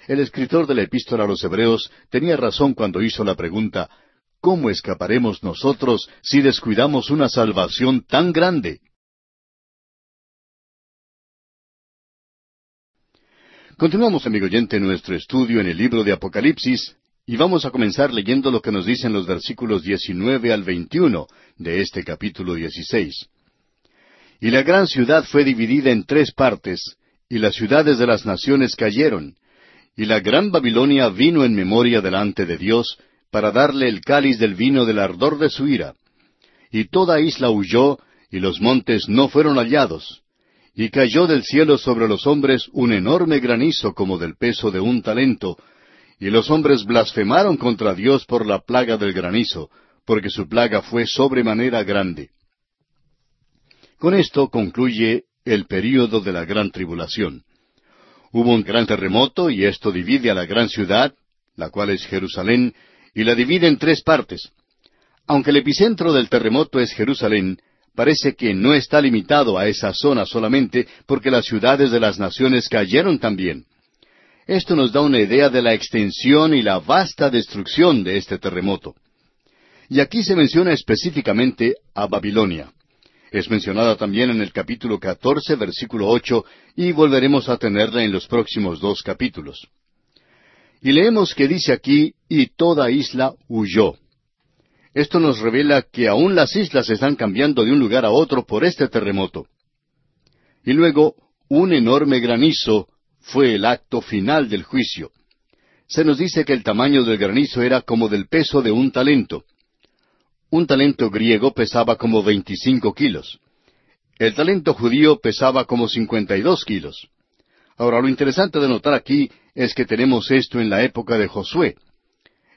El escritor de la epístola a los Hebreos tenía razón cuando hizo la pregunta, ¿cómo escaparemos nosotros si descuidamos una salvación tan grande? Continuamos, amigo oyente, nuestro estudio en el libro de Apocalipsis y vamos a comenzar leyendo lo que nos dicen los versículos 19 al 21 de este capítulo 16. Y la gran ciudad fue dividida en tres partes, y las ciudades de las naciones cayeron, y la gran Babilonia vino en memoria delante de Dios, para darle el cáliz del vino del ardor de su ira. Y toda isla huyó, y los montes no fueron hallados, y cayó del cielo sobre los hombres un enorme granizo como del peso de un talento, y los hombres blasfemaron contra Dios por la plaga del granizo, porque su plaga fue sobremanera grande. Con esto concluye el período de la gran tribulación. Hubo un gran terremoto y esto divide a la gran ciudad, la cual es Jerusalén, y la divide en tres partes. Aunque el epicentro del terremoto es Jerusalén, parece que no está limitado a esa zona solamente porque las ciudades de las naciones cayeron también. Esto nos da una idea de la extensión y la vasta destrucción de este terremoto. Y aquí se menciona específicamente a Babilonia. Es mencionada también en el capítulo 14, versículo 8, y volveremos a tenerla en los próximos dos capítulos. Y leemos que dice aquí, y toda isla huyó. Esto nos revela que aún las islas están cambiando de un lugar a otro por este terremoto. Y luego, un enorme granizo fue el acto final del juicio. Se nos dice que el tamaño del granizo era como del peso de un talento. Un talento griego pesaba como veinticinco kilos. El talento judío pesaba como cincuenta y dos kilos. Ahora, lo interesante de notar aquí es que tenemos esto en la época de Josué.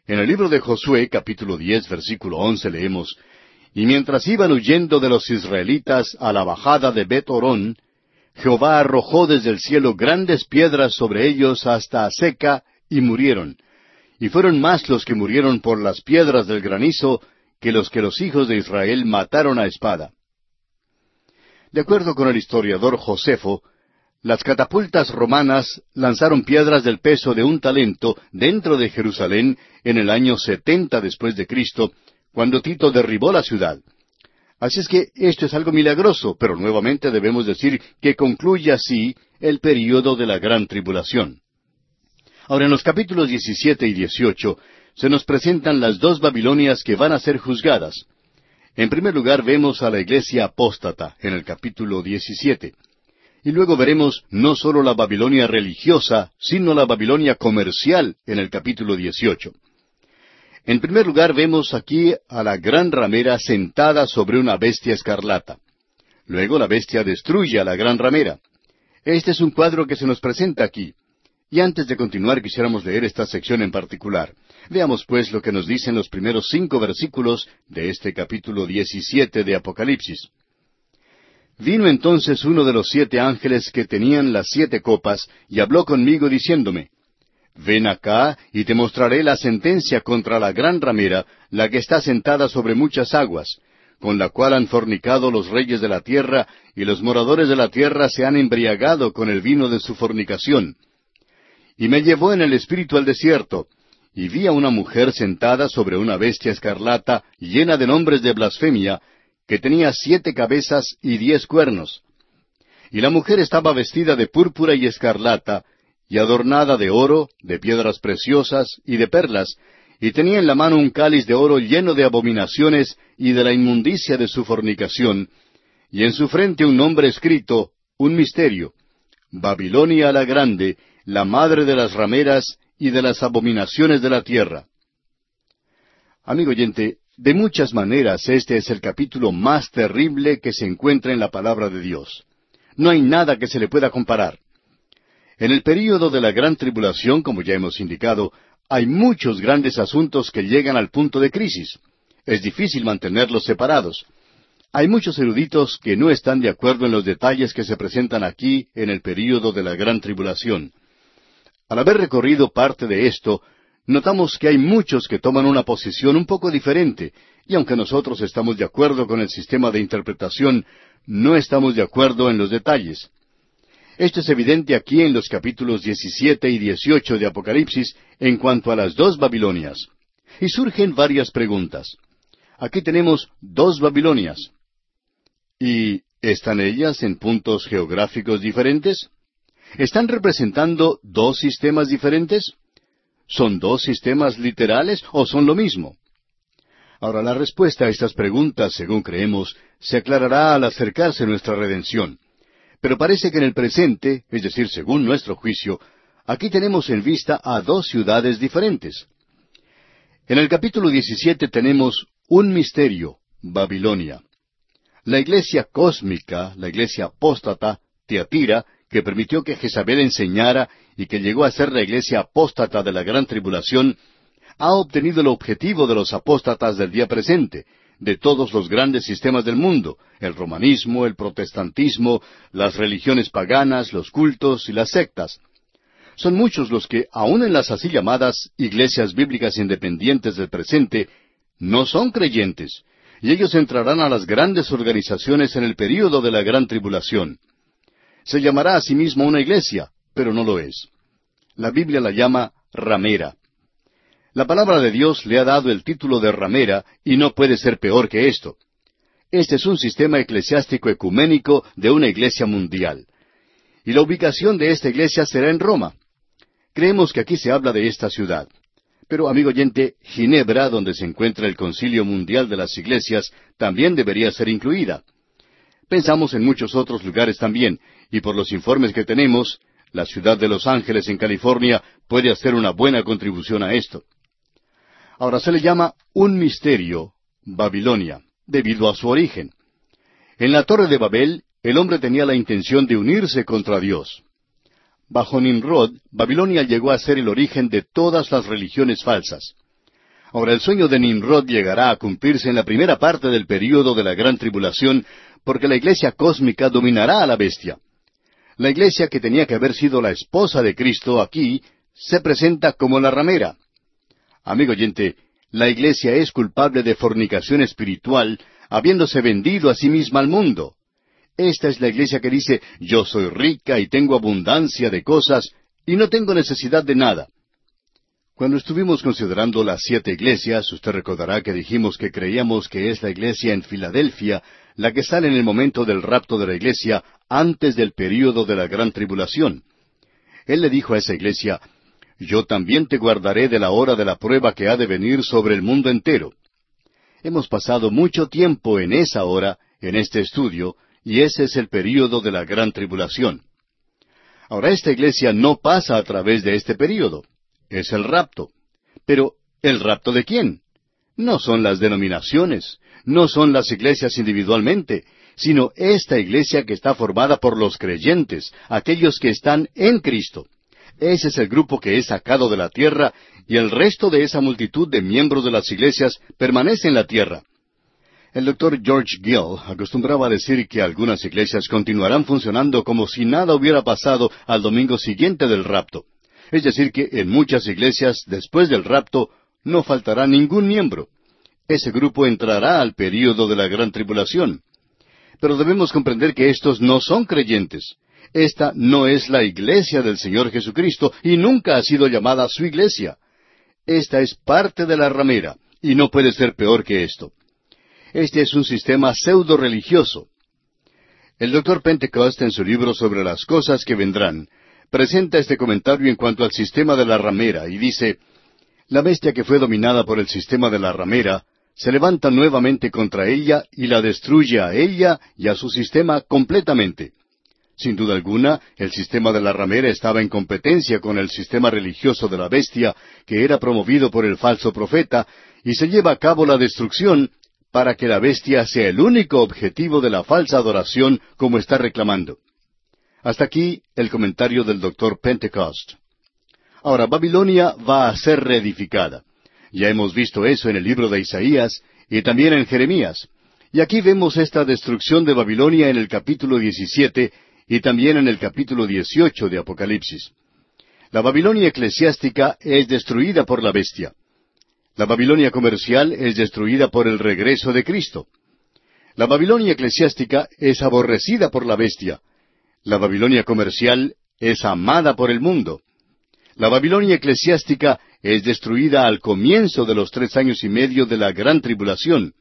En el libro de Josué, capítulo diez, versículo once, leemos, Y mientras iban huyendo de los israelitas a la bajada de Bet Orón, Jehová arrojó desde el cielo grandes piedras sobre ellos hasta seca, y murieron. Y fueron más los que murieron por las piedras del granizo que los que los hijos de Israel mataron a espada. De acuerdo con el historiador Josefo, las catapultas romanas lanzaron piedras del peso de un talento dentro de Jerusalén en el año setenta después de Cristo, cuando Tito derribó la ciudad. Así es que esto es algo milagroso, pero nuevamente debemos decir que concluye así el período de la gran tribulación. Ahora en los capítulos 17 y 18 se nos presentan las dos Babilonias que van a ser juzgadas. En primer lugar vemos a la iglesia apóstata en el capítulo 17. Y luego veremos no solo la Babilonia religiosa, sino la Babilonia comercial en el capítulo 18. En primer lugar vemos aquí a la gran ramera sentada sobre una bestia escarlata. Luego la bestia destruye a la gran ramera. Este es un cuadro que se nos presenta aquí. Y antes de continuar quisiéramos leer esta sección en particular. Veamos pues lo que nos dicen los primeros cinco versículos de este capítulo 17 de Apocalipsis. Vino entonces uno de los siete ángeles que tenían las siete copas y habló conmigo diciéndome, Ven acá y te mostraré la sentencia contra la gran ramera, la que está sentada sobre muchas aguas, con la cual han fornicado los reyes de la tierra, y los moradores de la tierra se han embriagado con el vino de su fornicación. Y me llevó en el espíritu al desierto, y vi a una mujer sentada sobre una bestia escarlata, llena de nombres de blasfemia, que tenía siete cabezas y diez cuernos. Y la mujer estaba vestida de púrpura y escarlata, y adornada de oro, de piedras preciosas y de perlas, y tenía en la mano un cáliz de oro lleno de abominaciones y de la inmundicia de su fornicación, y en su frente un nombre escrito, un misterio, Babilonia la Grande, la madre de las rameras y de las abominaciones de la tierra. Amigo oyente, de muchas maneras este es el capítulo más terrible que se encuentra en la palabra de Dios. No hay nada que se le pueda comparar. En el período de la gran tribulación, como ya hemos indicado, hay muchos grandes asuntos que llegan al punto de crisis. Es difícil mantenerlos separados. Hay muchos eruditos que no están de acuerdo en los detalles que se presentan aquí en el período de la gran tribulación. Al haber recorrido parte de esto, notamos que hay muchos que toman una posición un poco diferente, y aunque nosotros estamos de acuerdo con el sistema de interpretación, no estamos de acuerdo en los detalles. Esto es evidente aquí en los capítulos 17 y 18 de Apocalipsis en cuanto a las dos Babilonias. Y surgen varias preguntas. Aquí tenemos dos Babilonias. ¿Y están ellas en puntos geográficos diferentes? ¿Están representando dos sistemas diferentes? ¿Son dos sistemas literales o son lo mismo? Ahora, la respuesta a estas preguntas, según creemos, se aclarará al acercarse nuestra redención. Pero parece que en el presente, es decir, según nuestro juicio, aquí tenemos en vista a dos ciudades diferentes. En el capítulo 17 tenemos un misterio, Babilonia. La iglesia cósmica, la iglesia apóstata, Teatira, que permitió que Jezabel enseñara y que llegó a ser la iglesia apóstata de la gran tribulación, ha obtenido el objetivo de los apóstatas del día presente, de todos los grandes sistemas del mundo, el romanismo, el protestantismo, las religiones paganas, los cultos y las sectas. Son muchos los que, aun en las así llamadas iglesias bíblicas independientes del presente, no son creyentes, y ellos entrarán a las grandes organizaciones en el período de la gran tribulación. Se llamará a sí mismo una iglesia, pero no lo es. La Biblia la llama ramera. La palabra de Dios le ha dado el título de ramera y no puede ser peor que esto. Este es un sistema eclesiástico ecuménico de una iglesia mundial. Y la ubicación de esta iglesia será en Roma. Creemos que aquí se habla de esta ciudad. Pero, amigo oyente, Ginebra, donde se encuentra el Concilio Mundial de las Iglesias, también debería ser incluida. Pensamos en muchos otros lugares también, y por los informes que tenemos, la ciudad de Los Ángeles en California puede hacer una buena contribución a esto. Ahora se le llama un misterio Babilonia, debido a su origen. En la torre de Babel, el hombre tenía la intención de unirse contra Dios. Bajo Nimrod, Babilonia llegó a ser el origen de todas las religiones falsas. Ahora el sueño de Nimrod llegará a cumplirse en la primera parte del período de la gran tribulación, porque la iglesia cósmica dominará a la bestia. La iglesia que tenía que haber sido la esposa de Cristo aquí se presenta como la ramera. Amigo oyente, la iglesia es culpable de fornicación espiritual, habiéndose vendido a sí misma al mundo. Esta es la iglesia que dice, yo soy rica y tengo abundancia de cosas y no tengo necesidad de nada. Cuando estuvimos considerando las siete iglesias, usted recordará que dijimos que creíamos que es la iglesia en Filadelfia la que sale en el momento del rapto de la iglesia antes del período de la gran tribulación. Él le dijo a esa iglesia, yo también te guardaré de la hora de la prueba que ha de venir sobre el mundo entero. Hemos pasado mucho tiempo en esa hora, en este estudio, y ese es el período de la gran tribulación. Ahora esta iglesia no pasa a través de este período. Es el rapto. Pero, ¿el rapto de quién? No son las denominaciones, no son las iglesias individualmente, sino esta iglesia que está formada por los creyentes, aquellos que están en Cristo. Ese es el grupo que es sacado de la tierra y el resto de esa multitud de miembros de las iglesias permanece en la tierra. El doctor George Gill acostumbraba a decir que algunas iglesias continuarán funcionando como si nada hubiera pasado al domingo siguiente del rapto. Es decir, que en muchas iglesias, después del rapto, no faltará ningún miembro. Ese grupo entrará al período de la gran tribulación. Pero debemos comprender que estos no son creyentes. Esta no es la iglesia del Señor Jesucristo y nunca ha sido llamada su iglesia. Esta es parte de la ramera y no puede ser peor que esto. Este es un sistema pseudo religioso. El doctor Pentecost, en su libro sobre las cosas que vendrán, presenta este comentario en cuanto al sistema de la ramera y dice, La bestia que fue dominada por el sistema de la ramera se levanta nuevamente contra ella y la destruye a ella y a su sistema completamente. Sin duda alguna, el sistema de la ramera estaba en competencia con el sistema religioso de la bestia, que era promovido por el falso profeta, y se lleva a cabo la destrucción para que la bestia sea el único objetivo de la falsa adoración como está reclamando. Hasta aquí el comentario del doctor Pentecost. Ahora, Babilonia va a ser reedificada. Ya hemos visto eso en el libro de Isaías y también en Jeremías. Y aquí vemos esta destrucción de Babilonia en el capítulo 17 y también en el capítulo 18 de Apocalipsis. La Babilonia eclesiástica es destruida por la bestia. La Babilonia comercial es destruida por el regreso de Cristo. La Babilonia eclesiástica es aborrecida por la bestia. La Babilonia comercial es amada por el mundo. La Babilonia eclesiástica es destruida al comienzo de los tres años y medio de la gran tribulación.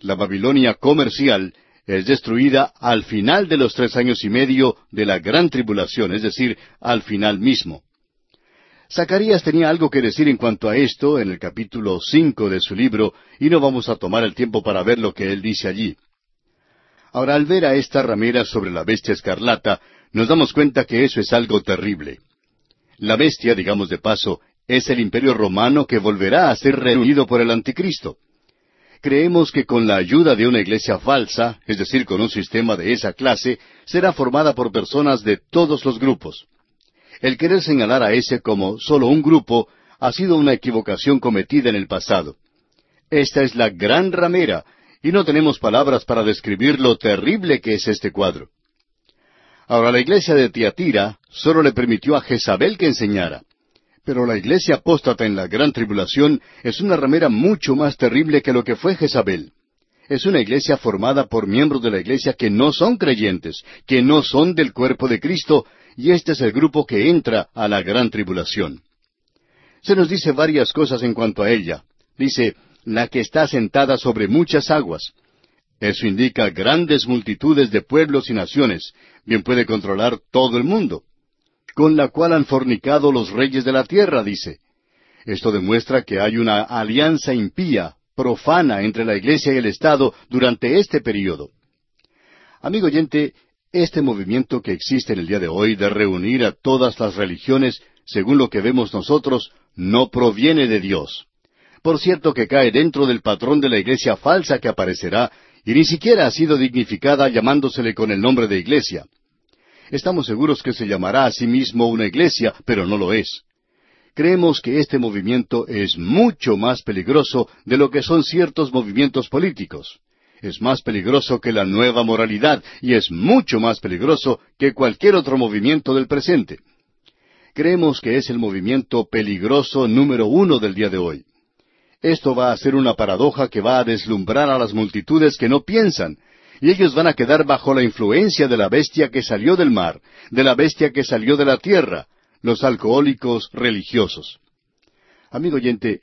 La Babilonia comercial es destruida al final de los tres años y medio de la gran tribulación, es decir, al final mismo. Zacarías tenía algo que decir en cuanto a esto en el capítulo cinco de su libro, y no vamos a tomar el tiempo para ver lo que él dice allí. Ahora, al ver a esta ramera sobre la bestia escarlata, nos damos cuenta que eso es algo terrible. La bestia, digamos de paso, es el imperio romano que volverá a ser reunido por el anticristo. Creemos que con la ayuda de una iglesia falsa, es decir, con un sistema de esa clase, será formada por personas de todos los grupos. El querer señalar a ese como solo un grupo ha sido una equivocación cometida en el pasado. Esta es la gran ramera, y no tenemos palabras para describir lo terrible que es este cuadro. Ahora, la iglesia de Tiatira solo le permitió a Jezabel que enseñara. Pero la iglesia apóstata en la gran tribulación es una ramera mucho más terrible que lo que fue Jezabel. Es una iglesia formada por miembros de la iglesia que no son creyentes, que no son del cuerpo de Cristo, y este es el grupo que entra a la gran tribulación. Se nos dice varias cosas en cuanto a ella. Dice, la que está sentada sobre muchas aguas. Eso indica grandes multitudes de pueblos y naciones, bien puede controlar todo el mundo, con la cual han fornicado los reyes de la tierra, dice. Esto demuestra que hay una alianza impía, profana entre la Iglesia y el Estado durante este período. Amigo oyente, este movimiento que existe en el día de hoy de reunir a todas las religiones, según lo que vemos nosotros, no proviene de Dios. Por cierto que cae dentro del patrón de la iglesia falsa que aparecerá, y ni siquiera ha sido dignificada llamándosele con el nombre de iglesia. Estamos seguros que se llamará a sí mismo una iglesia, pero no lo es. Creemos que este movimiento es mucho más peligroso de lo que son ciertos movimientos políticos es más peligroso que la nueva moralidad y es mucho más peligroso que cualquier otro movimiento del presente. Creemos que es el movimiento peligroso número uno del día de hoy. Esto va a ser una paradoja que va a deslumbrar a las multitudes que no piensan, y ellos van a quedar bajo la influencia de la bestia que salió del mar, de la bestia que salió de la tierra, los alcohólicos religiosos. Amigo oyente,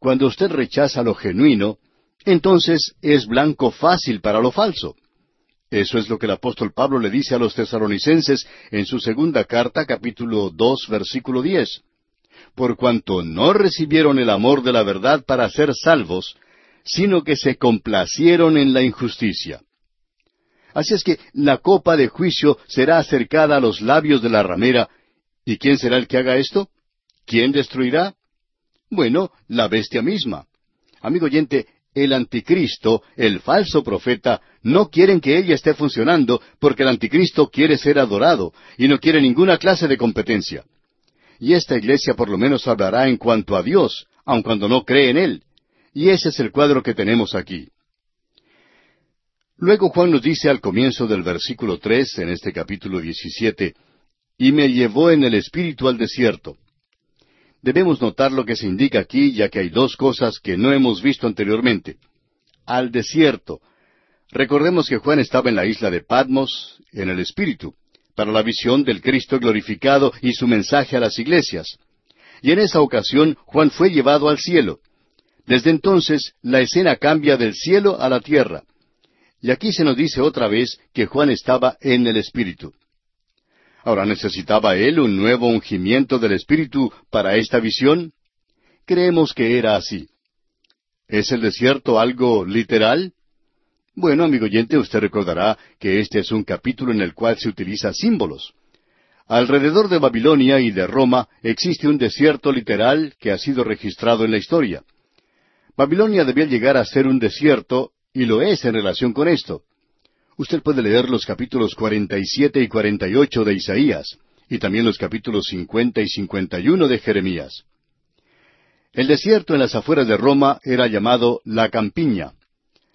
cuando usted rechaza lo genuino, entonces es blanco fácil para lo falso. Eso es lo que el apóstol Pablo le dice a los tesaronicenses en su segunda carta, capítulo dos, versículo diez. Por cuanto no recibieron el amor de la verdad para ser salvos, sino que se complacieron en la injusticia. Así es que la copa de juicio será acercada a los labios de la ramera. ¿Y quién será el que haga esto? ¿Quién destruirá? Bueno, la bestia misma. Amigo oyente, el anticristo, el falso profeta, no quieren que ella esté funcionando porque el anticristo quiere ser adorado y no quiere ninguna clase de competencia. Y esta iglesia por lo menos hablará en cuanto a Dios, aun cuando no cree en Él. Y ese es el cuadro que tenemos aquí. Luego Juan nos dice al comienzo del versículo tres, en este capítulo diecisiete, y me llevó en el espíritu al desierto debemos notar lo que se indica aquí, ya que hay dos cosas que no hemos visto anteriormente. Al desierto. Recordemos que Juan estaba en la isla de Patmos, en el Espíritu, para la visión del Cristo glorificado y su mensaje a las iglesias. Y en esa ocasión Juan fue llevado al cielo. Desde entonces la escena cambia del cielo a la tierra. Y aquí se nos dice otra vez que Juan estaba en el Espíritu. Ahora, ¿necesitaba él un nuevo ungimiento del Espíritu para esta visión? Creemos que era así. ¿Es el desierto algo literal? Bueno, amigo oyente, usted recordará que este es un capítulo en el cual se utiliza símbolos. Alrededor de Babilonia y de Roma existe un desierto literal que ha sido registrado en la historia. Babilonia debía llegar a ser un desierto, y lo es en relación con esto. Usted puede leer los capítulos 47 y 48 de Isaías, y también los capítulos 50 y 51 de Jeremías. El desierto en las afueras de Roma era llamado la campiña.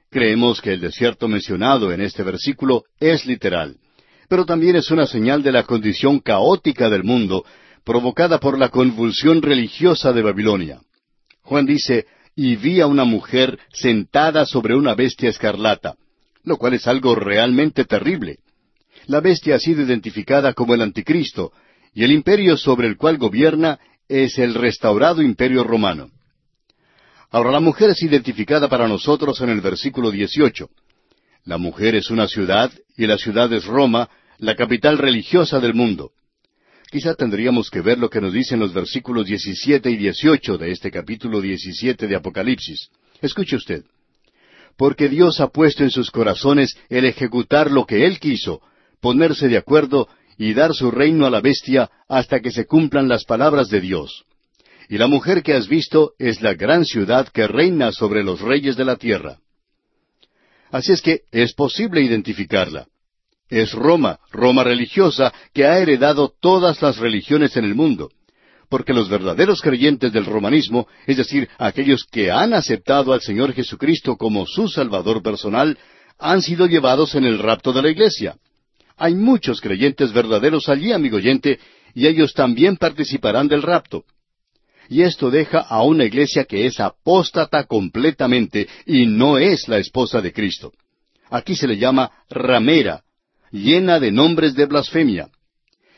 Creemos que el desierto mencionado en este versículo es literal, pero también es una señal de la condición caótica del mundo, provocada por la convulsión religiosa de Babilonia. Juan dice, y vi a una mujer sentada sobre una bestia escarlata, lo cual es algo realmente terrible. La bestia ha sido identificada como el anticristo, y el imperio sobre el cual gobierna es el restaurado imperio romano. Ahora la mujer es identificada para nosotros en el versículo 18. La mujer es una ciudad y la ciudad es Roma, la capital religiosa del mundo. Quizá tendríamos que ver lo que nos dicen los versículos 17 y 18 de este capítulo 17 de Apocalipsis. Escuche usted. Porque Dios ha puesto en sus corazones el ejecutar lo que Él quiso, ponerse de acuerdo y dar su reino a la bestia hasta que se cumplan las palabras de Dios. Y la mujer que has visto es la gran ciudad que reina sobre los reyes de la tierra. Así es que es posible identificarla. Es Roma, Roma religiosa, que ha heredado todas las religiones en el mundo. Porque los verdaderos creyentes del romanismo, es decir, aquellos que han aceptado al Señor Jesucristo como su Salvador personal, han sido llevados en el rapto de la iglesia. Hay muchos creyentes verdaderos allí, amigo oyente, y ellos también participarán del rapto. Y esto deja a una iglesia que es apóstata completamente y no es la esposa de Cristo. Aquí se le llama ramera, llena de nombres de blasfemia.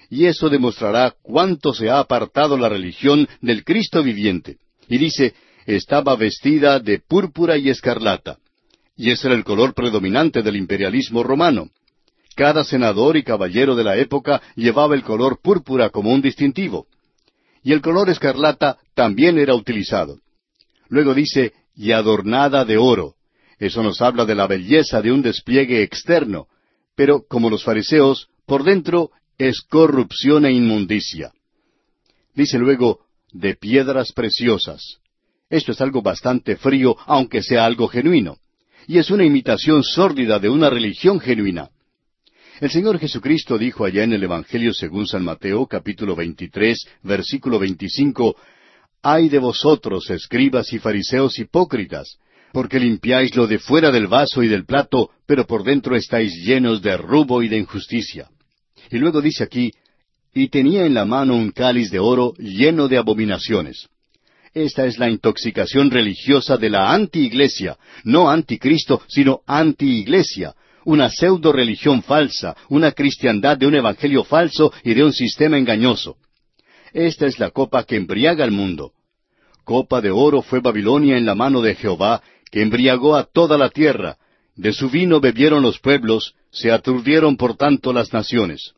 Y eso demostrará cuánto se ha apartado la religión del Cristo viviente. Y dice, estaba vestida de púrpura y escarlata. Y ese era el color predominante del imperialismo romano. Cada senador y caballero de la época llevaba el color púrpura como un distintivo. Y el color escarlata también era utilizado. Luego dice, y adornada de oro. Eso nos habla de la belleza de un despliegue externo, pero como los fariseos, por dentro es corrupción e inmundicia. Dice luego, de piedras preciosas. Esto es algo bastante frío, aunque sea algo genuino. Y es una imitación sórdida de una religión genuina. El Señor Jesucristo dijo allá en el Evangelio según San Mateo capítulo 23, versículo 25, Ay de vosotros, escribas y fariseos hipócritas, porque limpiáis lo de fuera del vaso y del plato, pero por dentro estáis llenos de rubo y de injusticia. Y luego dice aquí, y tenía en la mano un cáliz de oro lleno de abominaciones. Esta es la intoxicación religiosa de la anti-iglesia, no anticristo, sino anti-iglesia, una pseudo religión falsa, una cristiandad de un evangelio falso y de un sistema engañoso. Esta es la copa que embriaga al mundo. Copa de oro fue Babilonia en la mano de Jehová, que embriagó a toda la tierra. De su vino bebieron los pueblos, se aturdieron por tanto las naciones.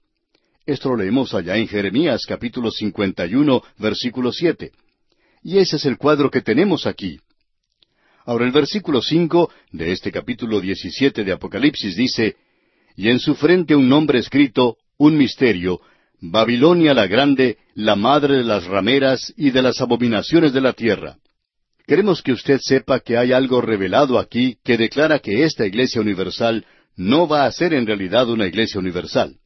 Esto lo leemos allá en Jeremías capítulo 51, versículo 7. Y ese es el cuadro que tenemos aquí. Ahora el versículo 5 de este capítulo 17 de Apocalipsis dice, Y en su frente un nombre escrito, un misterio, Babilonia la Grande, la madre de las rameras y de las abominaciones de la tierra. Queremos que usted sepa que hay algo revelado aquí que declara que esta Iglesia Universal no va a ser en realidad una Iglesia Universal.